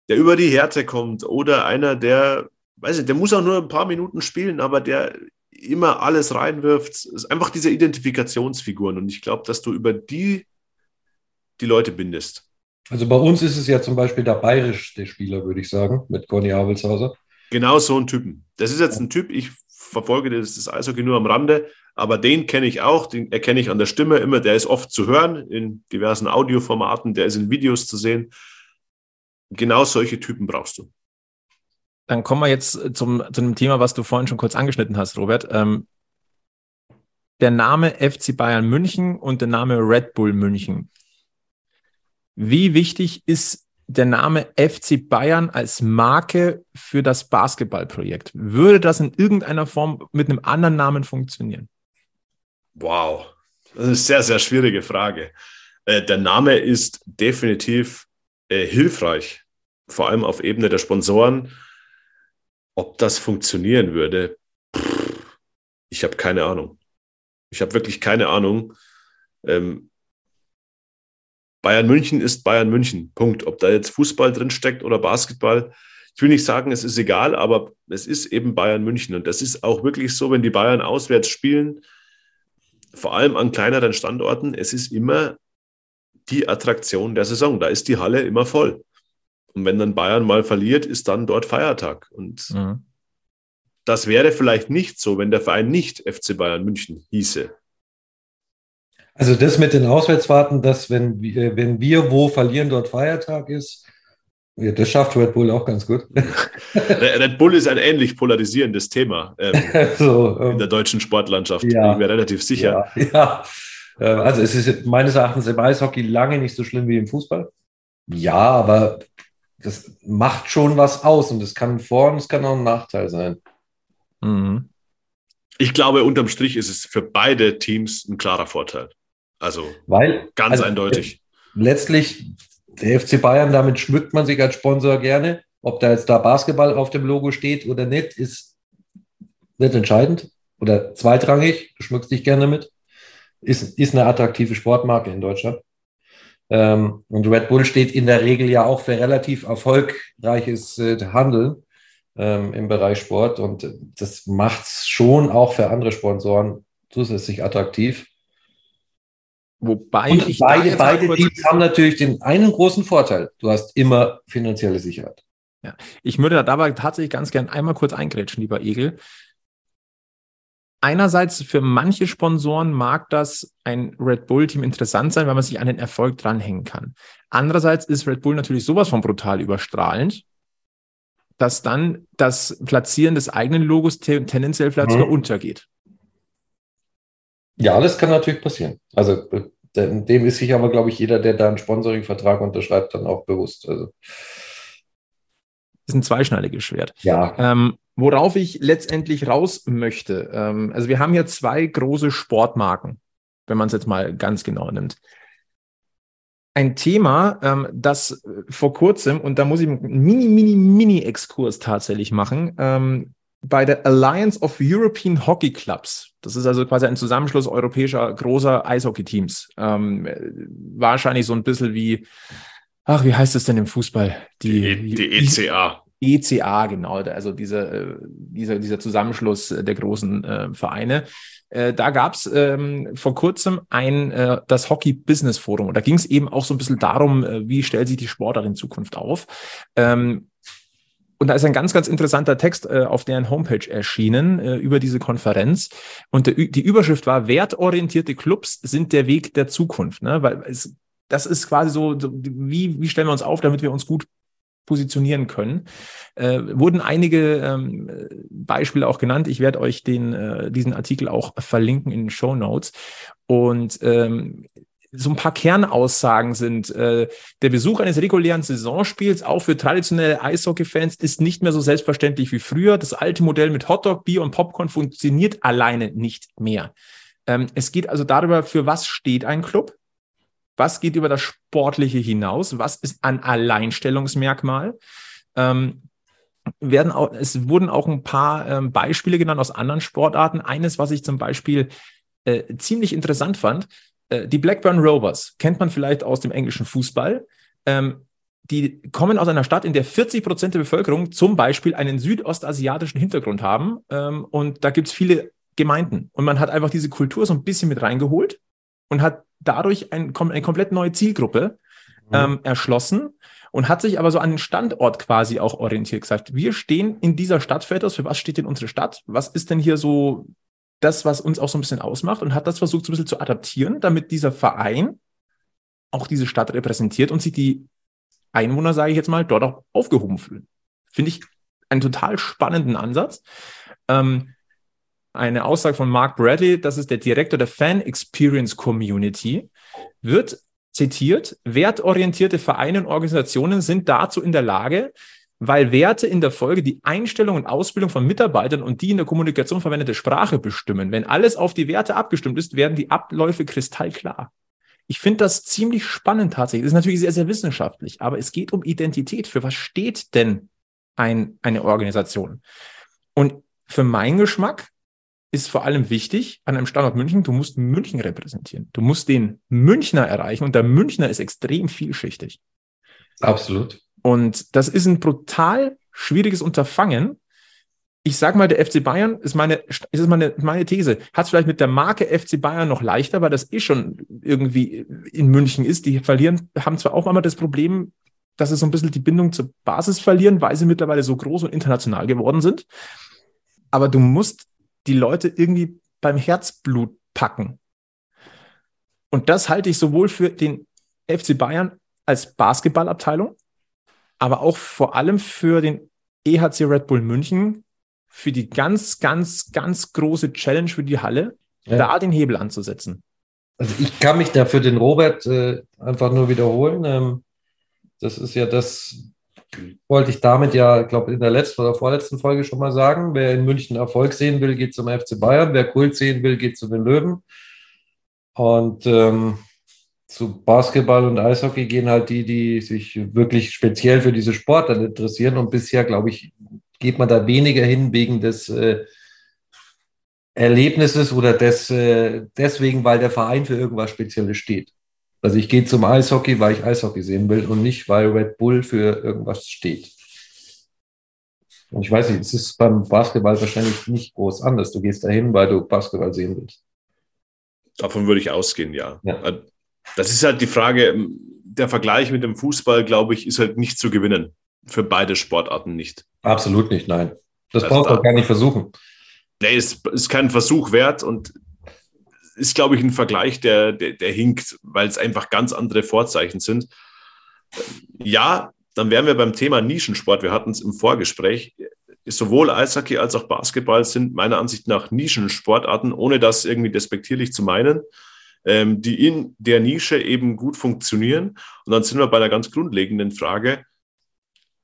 der über die Härte kommt oder einer, der, weiß ich, der muss auch nur ein paar Minuten spielen, aber der immer alles reinwirft. Ist einfach diese Identifikationsfiguren. Und ich glaube, dass du über die die Leute bindest. Also bei uns ist es ja zum Beispiel der bayerischste Spieler, würde ich sagen, mit Conny Abelshauser. Genau so ein Typen. Das ist jetzt ein Typ, ich verfolge das, das Eishockey nur am Rande, aber den kenne ich auch, den erkenne ich an der Stimme immer. Der ist oft zu hören in diversen Audioformaten, der ist in Videos zu sehen. Genau solche Typen brauchst du. Dann kommen wir jetzt zum, zu einem Thema, was du vorhin schon kurz angeschnitten hast, Robert. Ähm, der Name FC Bayern München und der Name Red Bull München. Wie wichtig ist der Name FC Bayern als Marke für das Basketballprojekt? Würde das in irgendeiner Form mit einem anderen Namen funktionieren? Wow, das ist eine sehr, sehr schwierige Frage. Äh, der Name ist definitiv äh, hilfreich, vor allem auf Ebene der Sponsoren. Ob das funktionieren würde, ich habe keine Ahnung. Ich habe wirklich keine Ahnung. Ähm, Bayern München ist Bayern München. Punkt. Ob da jetzt Fußball drin steckt oder Basketball. Ich will nicht sagen, es ist egal, aber es ist eben Bayern München. Und das ist auch wirklich so, wenn die Bayern auswärts spielen, vor allem an kleineren Standorten, es ist immer die Attraktion der Saison. Da ist die Halle immer voll. Und wenn dann Bayern mal verliert, ist dann dort Feiertag. Und mhm. das wäre vielleicht nicht so, wenn der Verein nicht FC Bayern München hieße. Also das mit den Auswärtsfahrten, dass wenn, wir, wenn wir wo verlieren, dort Feiertag ist, ja, das schafft Red Bull auch ganz gut. Red Bull ist ein ähnlich polarisierendes Thema ähm, so, ähm, in der deutschen Sportlandschaft, ja, bin ich mir relativ sicher. Ja, ja. Ähm, also es ist meines Erachtens im Eishockey lange nicht so schlimm wie im Fußball. Ja, aber das macht schon was aus und es kann ein Vor- und es kann auch ein Nachteil sein. Mhm. Ich glaube, unterm Strich ist es für beide Teams ein klarer Vorteil. Also Weil, ganz also eindeutig. Letztlich, der FC Bayern, damit schmückt man sich als Sponsor gerne. Ob da jetzt da Basketball auf dem Logo steht oder nicht, ist nicht entscheidend oder zweitrangig. Du schmückst dich gerne mit. Ist, ist eine attraktive Sportmarke in Deutschland. Ähm, und Red Bull steht in der Regel ja auch für relativ erfolgreiches äh, Handeln ähm, im Bereich Sport. Und das macht es schon auch für andere Sponsoren zusätzlich attraktiv. Wobei und beide, beide Teams haben natürlich den einen großen Vorteil. Du hast immer finanzielle Sicherheit. Ja, ich würde da dabei tatsächlich ganz gern einmal kurz eingrätschen, lieber Egel. Einerseits für manche Sponsoren mag das ein Red Bull-Team interessant sein, weil man sich an den Erfolg dranhängen kann. Andererseits ist Red Bull natürlich sowas von brutal überstrahlend, dass dann das Platzieren des eigenen Logos tendenziell vielleicht mhm. sogar untergeht. Ja, das kann natürlich passieren. Also dem ist sich aber, glaube ich, jeder, der da einen Sponsoring-Vertrag unterschreibt, dann auch bewusst. Also. Das ist ein zweischneidiges Schwert. Ja. Ähm, worauf ich letztendlich raus möchte. Ähm, also wir haben hier zwei große Sportmarken, wenn man es jetzt mal ganz genau nimmt. Ein Thema, ähm, das vor kurzem, und da muss ich einen mini, mini, mini Exkurs tatsächlich machen, ähm, bei der Alliance of European Hockey Clubs. Das ist also quasi ein Zusammenschluss europäischer großer Eishockey-Teams. Ähm, wahrscheinlich so ein bisschen wie, ach, wie heißt es denn im Fußball? Die, die, die ECA. ECA, genau, also dieser, äh, dieser, dieser Zusammenschluss der großen äh, Vereine. Äh, da gab es ähm, vor kurzem ein äh, das Hockey Business Forum und da ging es eben auch so ein bisschen darum, äh, wie stellt sich die Sportart in Zukunft auf. Ähm, und da ist ein ganz, ganz interessanter Text äh, auf deren Homepage erschienen äh, über diese Konferenz. Und der, die Überschrift war, wertorientierte Clubs sind der Weg der Zukunft. Ne? Weil es, das ist quasi so, so wie, wie stellen wir uns auf, damit wir uns gut positionieren können. Äh, wurden einige ähm, Beispiele auch genannt. Ich werde euch den, äh, diesen Artikel auch verlinken in den Show Notes. Und ähm, so ein paar Kernaussagen sind. Äh, der Besuch eines regulären Saisonspiels, auch für traditionelle Eishockey-Fans, ist nicht mehr so selbstverständlich wie früher. Das alte Modell mit Hotdog, Bier und Popcorn funktioniert alleine nicht mehr. Ähm, es geht also darüber, für was steht ein Club? Was geht über das Sportliche hinaus? Was ist ein Alleinstellungsmerkmal? Ähm, werden auch, es wurden auch ein paar ähm, Beispiele genannt aus anderen Sportarten. Eines, was ich zum Beispiel äh, ziemlich interessant fand, äh, die Blackburn Rovers kennt man vielleicht aus dem englischen Fußball. Ähm, die kommen aus einer Stadt, in der 40 Prozent der Bevölkerung zum Beispiel einen südostasiatischen Hintergrund haben. Ähm, und da gibt es viele Gemeinden. Und man hat einfach diese Kultur so ein bisschen mit reingeholt und hat dadurch ein, eine komplett neue Zielgruppe. ähm, erschlossen und hat sich aber so an den Standort quasi auch orientiert, gesagt, wir stehen in dieser Stadt für etwas, für was steht denn unsere Stadt? Was ist denn hier so das, was uns auch so ein bisschen ausmacht und hat das versucht, so ein bisschen zu adaptieren, damit dieser Verein auch diese Stadt repräsentiert und sich die Einwohner, sage ich jetzt mal, dort auch aufgehoben fühlen. Finde ich einen total spannenden Ansatz. Ähm, eine Aussage von Mark Bradley, das ist der Direktor der Fan Experience Community, wird zitiert, wertorientierte Vereine und Organisationen sind dazu in der Lage, weil Werte in der Folge die Einstellung und Ausbildung von Mitarbeitern und die in der Kommunikation verwendete Sprache bestimmen. Wenn alles auf die Werte abgestimmt ist, werden die Abläufe kristallklar. Ich finde das ziemlich spannend tatsächlich. Das ist natürlich sehr, sehr wissenschaftlich, aber es geht um Identität. Für was steht denn ein, eine Organisation? Und für meinen Geschmack ist vor allem wichtig an einem Standort München, du musst München repräsentieren. Du musst den Münchner erreichen und der Münchner ist extrem vielschichtig. Absolut. Und das ist ein brutal schwieriges Unterfangen. Ich sage mal, der FC Bayern ist meine, ist meine, meine These. Hat es vielleicht mit der Marke FC Bayern noch leichter, weil das eh schon irgendwie in München ist. Die verlieren, haben zwar auch einmal das Problem, dass sie so ein bisschen die Bindung zur Basis verlieren, weil sie mittlerweile so groß und international geworden sind. Aber du musst die Leute irgendwie beim Herzblut packen. Und das halte ich sowohl für den FC Bayern als Basketballabteilung, aber auch vor allem für den EHC Red Bull München, für die ganz, ganz, ganz große Challenge für die Halle, ja. da den Hebel anzusetzen. Also ich kann mich da für den Robert äh, einfach nur wiederholen. Ähm, das ist ja das, wollte ich damit ja, ich glaube, in der letzten oder vorletzten Folge schon mal sagen. Wer in München Erfolg sehen will, geht zum FC Bayern. Wer Kult sehen will, geht zu den Löwen. Und ähm, zu Basketball und Eishockey gehen halt die, die sich wirklich speziell für diese Sportart interessieren. Und bisher, glaube ich, geht man da weniger hin wegen des äh, Erlebnisses oder des, äh, deswegen, weil der Verein für irgendwas Spezielles steht. Also ich gehe zum Eishockey, weil ich Eishockey sehen will und nicht, weil Red Bull für irgendwas steht. Und ich weiß nicht, es ist beim Basketball wahrscheinlich nicht groß anders. Du gehst dahin, weil du Basketball sehen willst. Davon würde ich ausgehen, ja. ja. Das ist halt die Frage, der Vergleich mit dem Fußball, glaube ich, ist halt nicht zu gewinnen. Für beide Sportarten nicht. Absolut nicht, nein. Das also brauchst du da, gar nicht versuchen. Nee, es ist kein Versuch wert und ist, glaube ich, ein Vergleich, der, der, der hinkt, weil es einfach ganz andere Vorzeichen sind. Ja, dann wären wir beim Thema Nischensport. Wir hatten es im Vorgespräch. Sowohl Eishockey als auch Basketball sind meiner Ansicht nach Nischensportarten, ohne das irgendwie despektierlich zu meinen ähm, die in der Nische eben gut funktionieren. Und dann sind wir bei einer ganz grundlegenden Frage.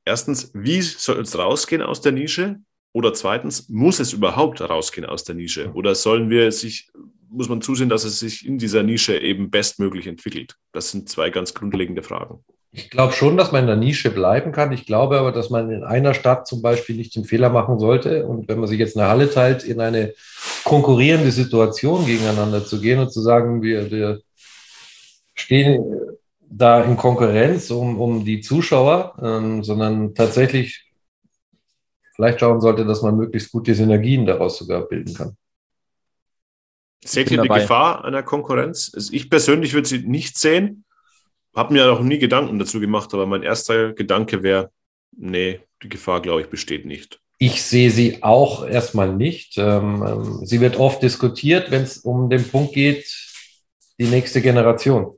Erstens, wie soll es rausgehen aus der Nische? Oder zweitens, muss es überhaupt rausgehen aus der Nische? Oder sollen wir sich, muss man zusehen, dass es sich in dieser Nische eben bestmöglich entwickelt? Das sind zwei ganz grundlegende Fragen. Ich glaube schon, dass man in der Nische bleiben kann. Ich glaube aber, dass man in einer Stadt zum Beispiel nicht den Fehler machen sollte. Und wenn man sich jetzt eine Halle teilt, in eine konkurrierende Situation gegeneinander zu gehen und zu sagen, wir, wir stehen da in Konkurrenz um, um die Zuschauer, ähm, sondern tatsächlich vielleicht schauen sollte, dass man möglichst gute Synergien daraus sogar bilden kann. Seht ihr die Gefahr einer Konkurrenz? Also ich persönlich würde sie nicht sehen habe mir noch nie Gedanken dazu gemacht, aber mein erster Gedanke wäre, nee, die Gefahr, glaube ich, besteht nicht. Ich sehe sie auch erstmal nicht. Ähm, ähm, sie wird oft diskutiert, wenn es um den Punkt geht, die nächste Generation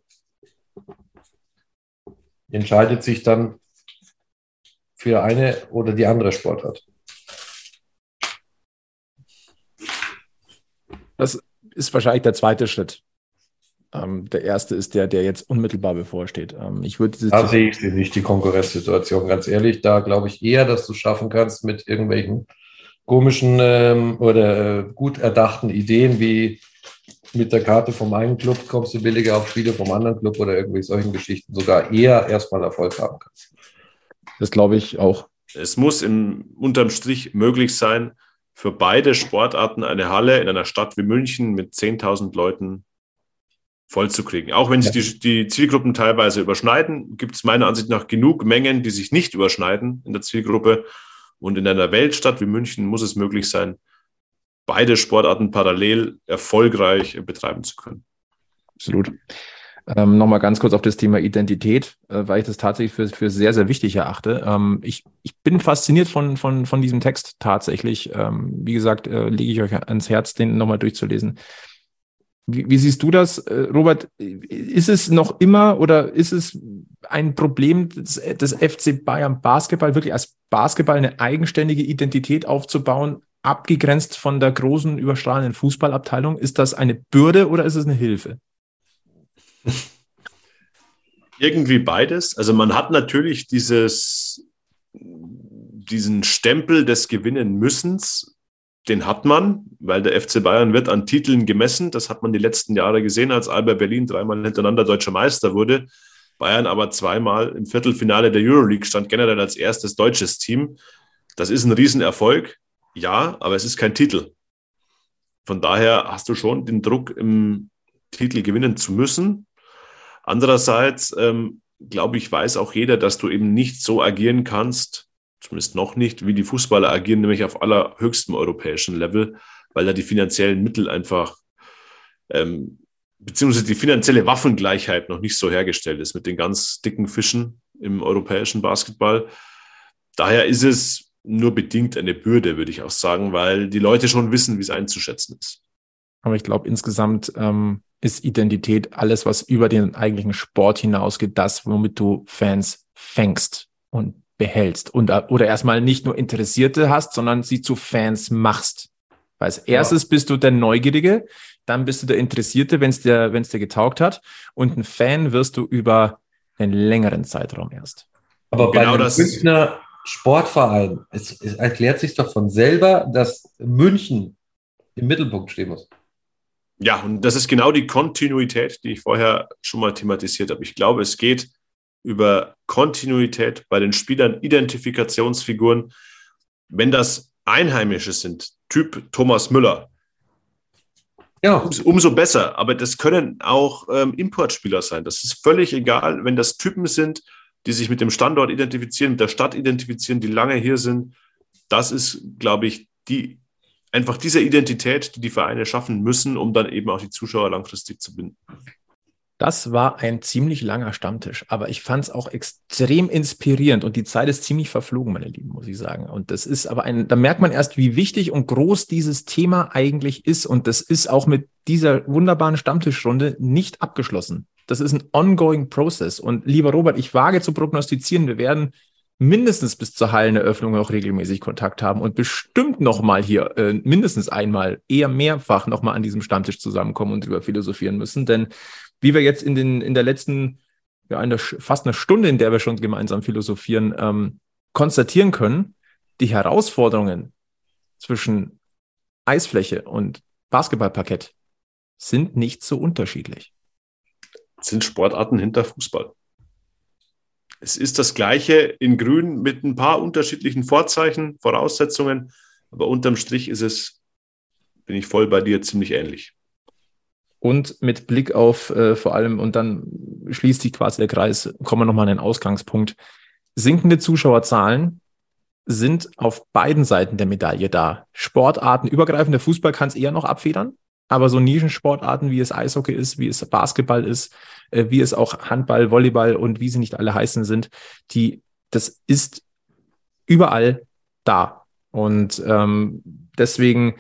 entscheidet sich dann für eine oder die andere Sportart. Das ist wahrscheinlich der zweite Schritt. Ähm, der erste ist der, der jetzt unmittelbar bevorsteht. Ähm, ich würde da sehe ich nicht die Konkurrenzsituation, ganz ehrlich. Da glaube ich eher, dass du es schaffen kannst mit irgendwelchen komischen ähm, oder äh, gut erdachten Ideen wie mit der Karte vom einen Club kommst du billiger auf Spiele vom anderen Club oder irgendwie solchen Geschichten sogar eher erstmal Erfolg haben kannst. Das glaube ich auch. Es muss im, unterm Strich möglich sein, für beide Sportarten eine Halle in einer Stadt wie München mit 10.000 Leuten voll zu kriegen. Auch wenn sich die, die Zielgruppen teilweise überschneiden, gibt es meiner Ansicht nach genug Mengen, die sich nicht überschneiden in der Zielgruppe. Und in einer Weltstadt wie München muss es möglich sein, beide Sportarten parallel erfolgreich betreiben zu können. Absolut. Ähm, Nochmal ganz kurz auf das Thema Identität, äh, weil ich das tatsächlich für, für sehr, sehr wichtig erachte. Ähm, ich, ich bin fasziniert von, von, von diesem Text tatsächlich. Ähm, wie gesagt, äh, lege ich euch ans Herz, den nochmal durchzulesen. Wie, wie, siehst du das, äh, Robert? Ist es noch immer oder ist es ein Problem des, des FC Bayern Basketball, wirklich als Basketball eine eigenständige Identität aufzubauen, abgegrenzt von der großen, überstrahlenden Fußballabteilung? Ist das eine Bürde oder ist es eine Hilfe? Irgendwie beides. Also man hat natürlich dieses, diesen Stempel des Gewinnen müssens, den hat man, weil der FC Bayern wird an Titeln gemessen. Das hat man die letzten Jahre gesehen, als Alba Berlin dreimal hintereinander deutscher Meister wurde. Bayern aber zweimal im Viertelfinale der Euroleague stand generell als erstes deutsches Team. Das ist ein Riesenerfolg, ja, aber es ist kein Titel. Von daher hast du schon den Druck, im Titel gewinnen zu müssen. Andererseits, ähm, glaube ich, weiß auch jeder, dass du eben nicht so agieren kannst, zumindest noch nicht, wie die Fußballer agieren, nämlich auf allerhöchstem europäischen Level, weil da die finanziellen Mittel einfach, ähm, beziehungsweise die finanzielle Waffengleichheit noch nicht so hergestellt ist mit den ganz dicken Fischen im europäischen Basketball. Daher ist es nur bedingt eine Bürde, würde ich auch sagen, weil die Leute schon wissen, wie es einzuschätzen ist. Aber ich glaube, insgesamt ähm, ist Identität alles, was über den eigentlichen Sport hinausgeht, das, womit du Fans fängst und behältst und äh, oder erstmal nicht nur Interessierte hast, sondern sie zu Fans machst. Weil als erstes ja. bist du der Neugierige, dann bist du der Interessierte, wenn es dir, wenn es dir getaugt hat, und ein Fan wirst du über einen längeren Zeitraum erst. Aber bei genau einem Münchner Sportverein, es, es erklärt sich doch von selber, dass München im Mittelpunkt stehen muss. Ja, und das ist genau die Kontinuität, die ich vorher schon mal thematisiert habe. Ich glaube, es geht über Kontinuität bei den Spielern, Identifikationsfiguren. Wenn das Einheimische sind, Typ Thomas Müller, ja. umso besser. Aber das können auch ähm, Importspieler sein. Das ist völlig egal, wenn das Typen sind, die sich mit dem Standort identifizieren, mit der Stadt identifizieren, die lange hier sind. Das ist, glaube ich, die einfach diese Identität, die die Vereine schaffen müssen, um dann eben auch die Zuschauer langfristig zu binden. Das war ein ziemlich langer Stammtisch, aber ich fand es auch extrem inspirierend und die Zeit ist ziemlich verflogen, meine Lieben, muss ich sagen. Und das ist aber ein, da merkt man erst, wie wichtig und groß dieses Thema eigentlich ist. Und das ist auch mit dieser wunderbaren Stammtischrunde nicht abgeschlossen. Das ist ein ongoing process. Und lieber Robert, ich wage zu prognostizieren, wir werden mindestens bis zur Halleneröffnung auch regelmäßig Kontakt haben und bestimmt nochmal hier, äh, mindestens einmal, eher mehrfach nochmal an diesem Stammtisch zusammenkommen und drüber philosophieren müssen. Denn wie wir jetzt in, den, in der letzten, ja, in der, fast einer Stunde, in der wir schon gemeinsam philosophieren, ähm, konstatieren können, die Herausforderungen zwischen Eisfläche und Basketballparkett sind nicht so unterschiedlich. sind Sportarten hinter Fußball. Es ist das Gleiche in Grün mit ein paar unterschiedlichen Vorzeichen, Voraussetzungen, aber unterm Strich ist es, bin ich voll bei dir, ziemlich ähnlich. Und mit Blick auf äh, vor allem, und dann schließt sich quasi der Kreis, kommen wir nochmal an den Ausgangspunkt. Sinkende Zuschauerzahlen sind auf beiden Seiten der Medaille da. Sportarten übergreifender Fußball kann es eher noch abfedern, aber so Nischensportarten, wie es Eishockey ist, wie es Basketball ist, äh, wie es auch Handball, Volleyball und wie sie nicht alle heißen sind, die, das ist überall da. Und ähm, deswegen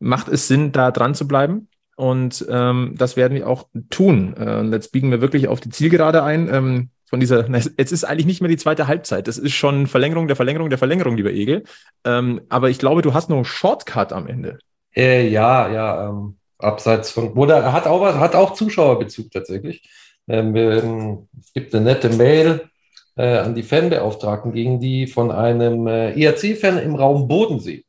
macht es Sinn, da dran zu bleiben. Und ähm, das werden wir auch tun. Äh, jetzt biegen wir wirklich auf die Zielgerade ein. Ähm, von dieser, jetzt ist eigentlich nicht mehr die zweite Halbzeit. Das ist schon Verlängerung der Verlängerung der Verlängerung, lieber Egel. Ähm, aber ich glaube, du hast noch einen Shortcut am Ende. Äh, ja, ja, ähm, abseits von, oder hat auch, hat auch Zuschauerbezug tatsächlich. Ähm, es gibt eine nette Mail äh, an die Fanbeauftragten gegen die von einem äh, ERC-Fan im Raum Bodensee.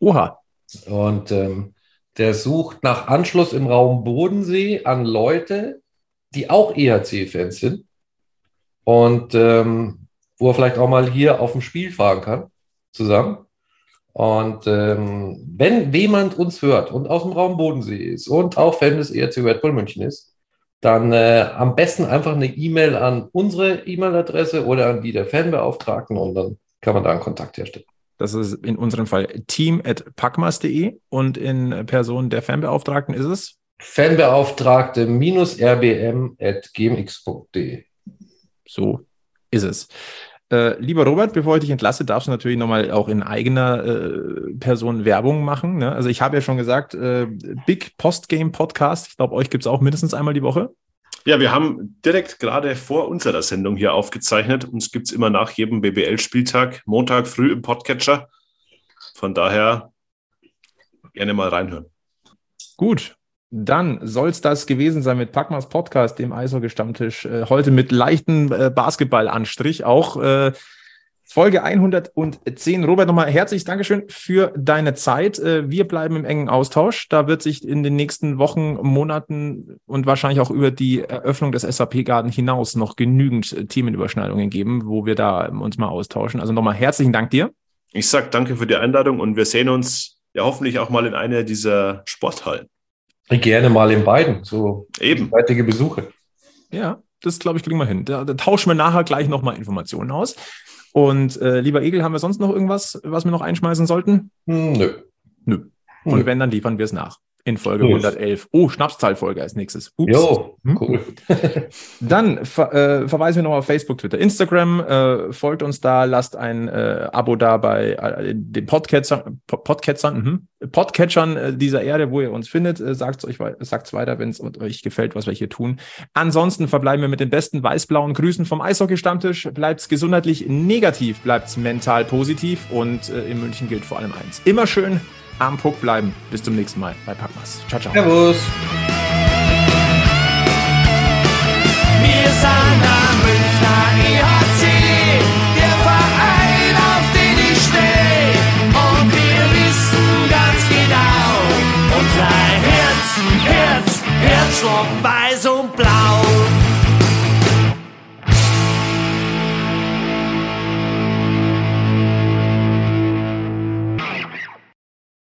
Oha. Und ähm, der sucht nach Anschluss im Raum Bodensee an Leute, die auch ERC-Fans sind. Und ähm, wo er vielleicht auch mal hier auf dem Spiel fahren kann, zusammen. Und ähm, wenn jemand uns hört und aus dem Raum Bodensee ist und auch Fan des ERC Red Bull München ist, dann äh, am besten einfach eine E-Mail an unsere E-Mail-Adresse oder an die der Fanbeauftragten und dann kann man da einen Kontakt herstellen. Das ist in unserem Fall team.packmas.de und in Person der Fanbeauftragten ist es? Fanbeauftragte rbm.gmx.de. So ist es. Äh, lieber Robert, bevor ich dich entlasse, darfst du natürlich nochmal auch in eigener äh, Person Werbung machen. Ne? Also ich habe ja schon gesagt, äh, Big Postgame Podcast. Ich glaube, euch gibt es auch mindestens einmal die Woche. Ja, wir haben direkt gerade vor unserer Sendung hier aufgezeichnet. Uns gibt es immer nach jedem BBL-Spieltag, Montag früh im Podcatcher. Von daher gerne mal reinhören. Gut, dann soll es das gewesen sein mit Packmas Podcast, dem Eishockey-Stammtisch. Äh, heute mit leichten äh, Basketballanstrich auch. Äh, Folge 110. Robert, nochmal herzlich Dankeschön für deine Zeit. Äh, wir bleiben im engen Austausch. Da wird sich in den nächsten Wochen, Monaten und wahrscheinlich auch über die Eröffnung des SAP-Garten hinaus noch genügend äh, Themenüberschneidungen geben, wo wir da uns mal austauschen. Also nochmal herzlichen Dank dir. Ich sage danke für die Einladung und wir sehen uns ja hoffentlich auch mal in einer dieser Sporthallen. Gerne mal in beiden, so Eben. weitige Besuche. Ja, das glaube ich, kriegen wir hin. Da, da tauschen wir nachher gleich nochmal Informationen aus. Und äh, lieber Egel, haben wir sonst noch irgendwas, was wir noch einschmeißen sollten? Hm, nö. Nö. Und wenn, dann liefern wir es nach in Folge Cool. 111. Oh, Schnapszahlfolge als nächstes. Ups. Jo, Hm? cool. Dann ver äh, verweisen wir nochmal auf Facebook, Twitter, Instagram. Äh, folgt uns da, lasst ein äh, Abo da bei äh, den Podcatchern, Po- Podcatchern, mhm. Podcatchern äh, dieser Erde, wo ihr uns findet. Äh, sagt euch, wei- sagt's weiter, wenn es euch gefällt, was wir hier tun. Ansonsten verbleiben wir mit den besten weiß-blauen Grüßen vom Eishockey-Stammtisch. Bleibt's gesundheitlich negativ, bleibt's mental positiv und äh, in München gilt vor allem eins. Immer schön am Puck bleiben. Bis zum nächsten Mal bei Packmas. Ciao, ciao. Servus. Wir sind am Münchner EHC, der Verein, auf den ich stehe. Und wir wissen ganz genau, unser Herz, Herz, Herzschlag weiß und blau.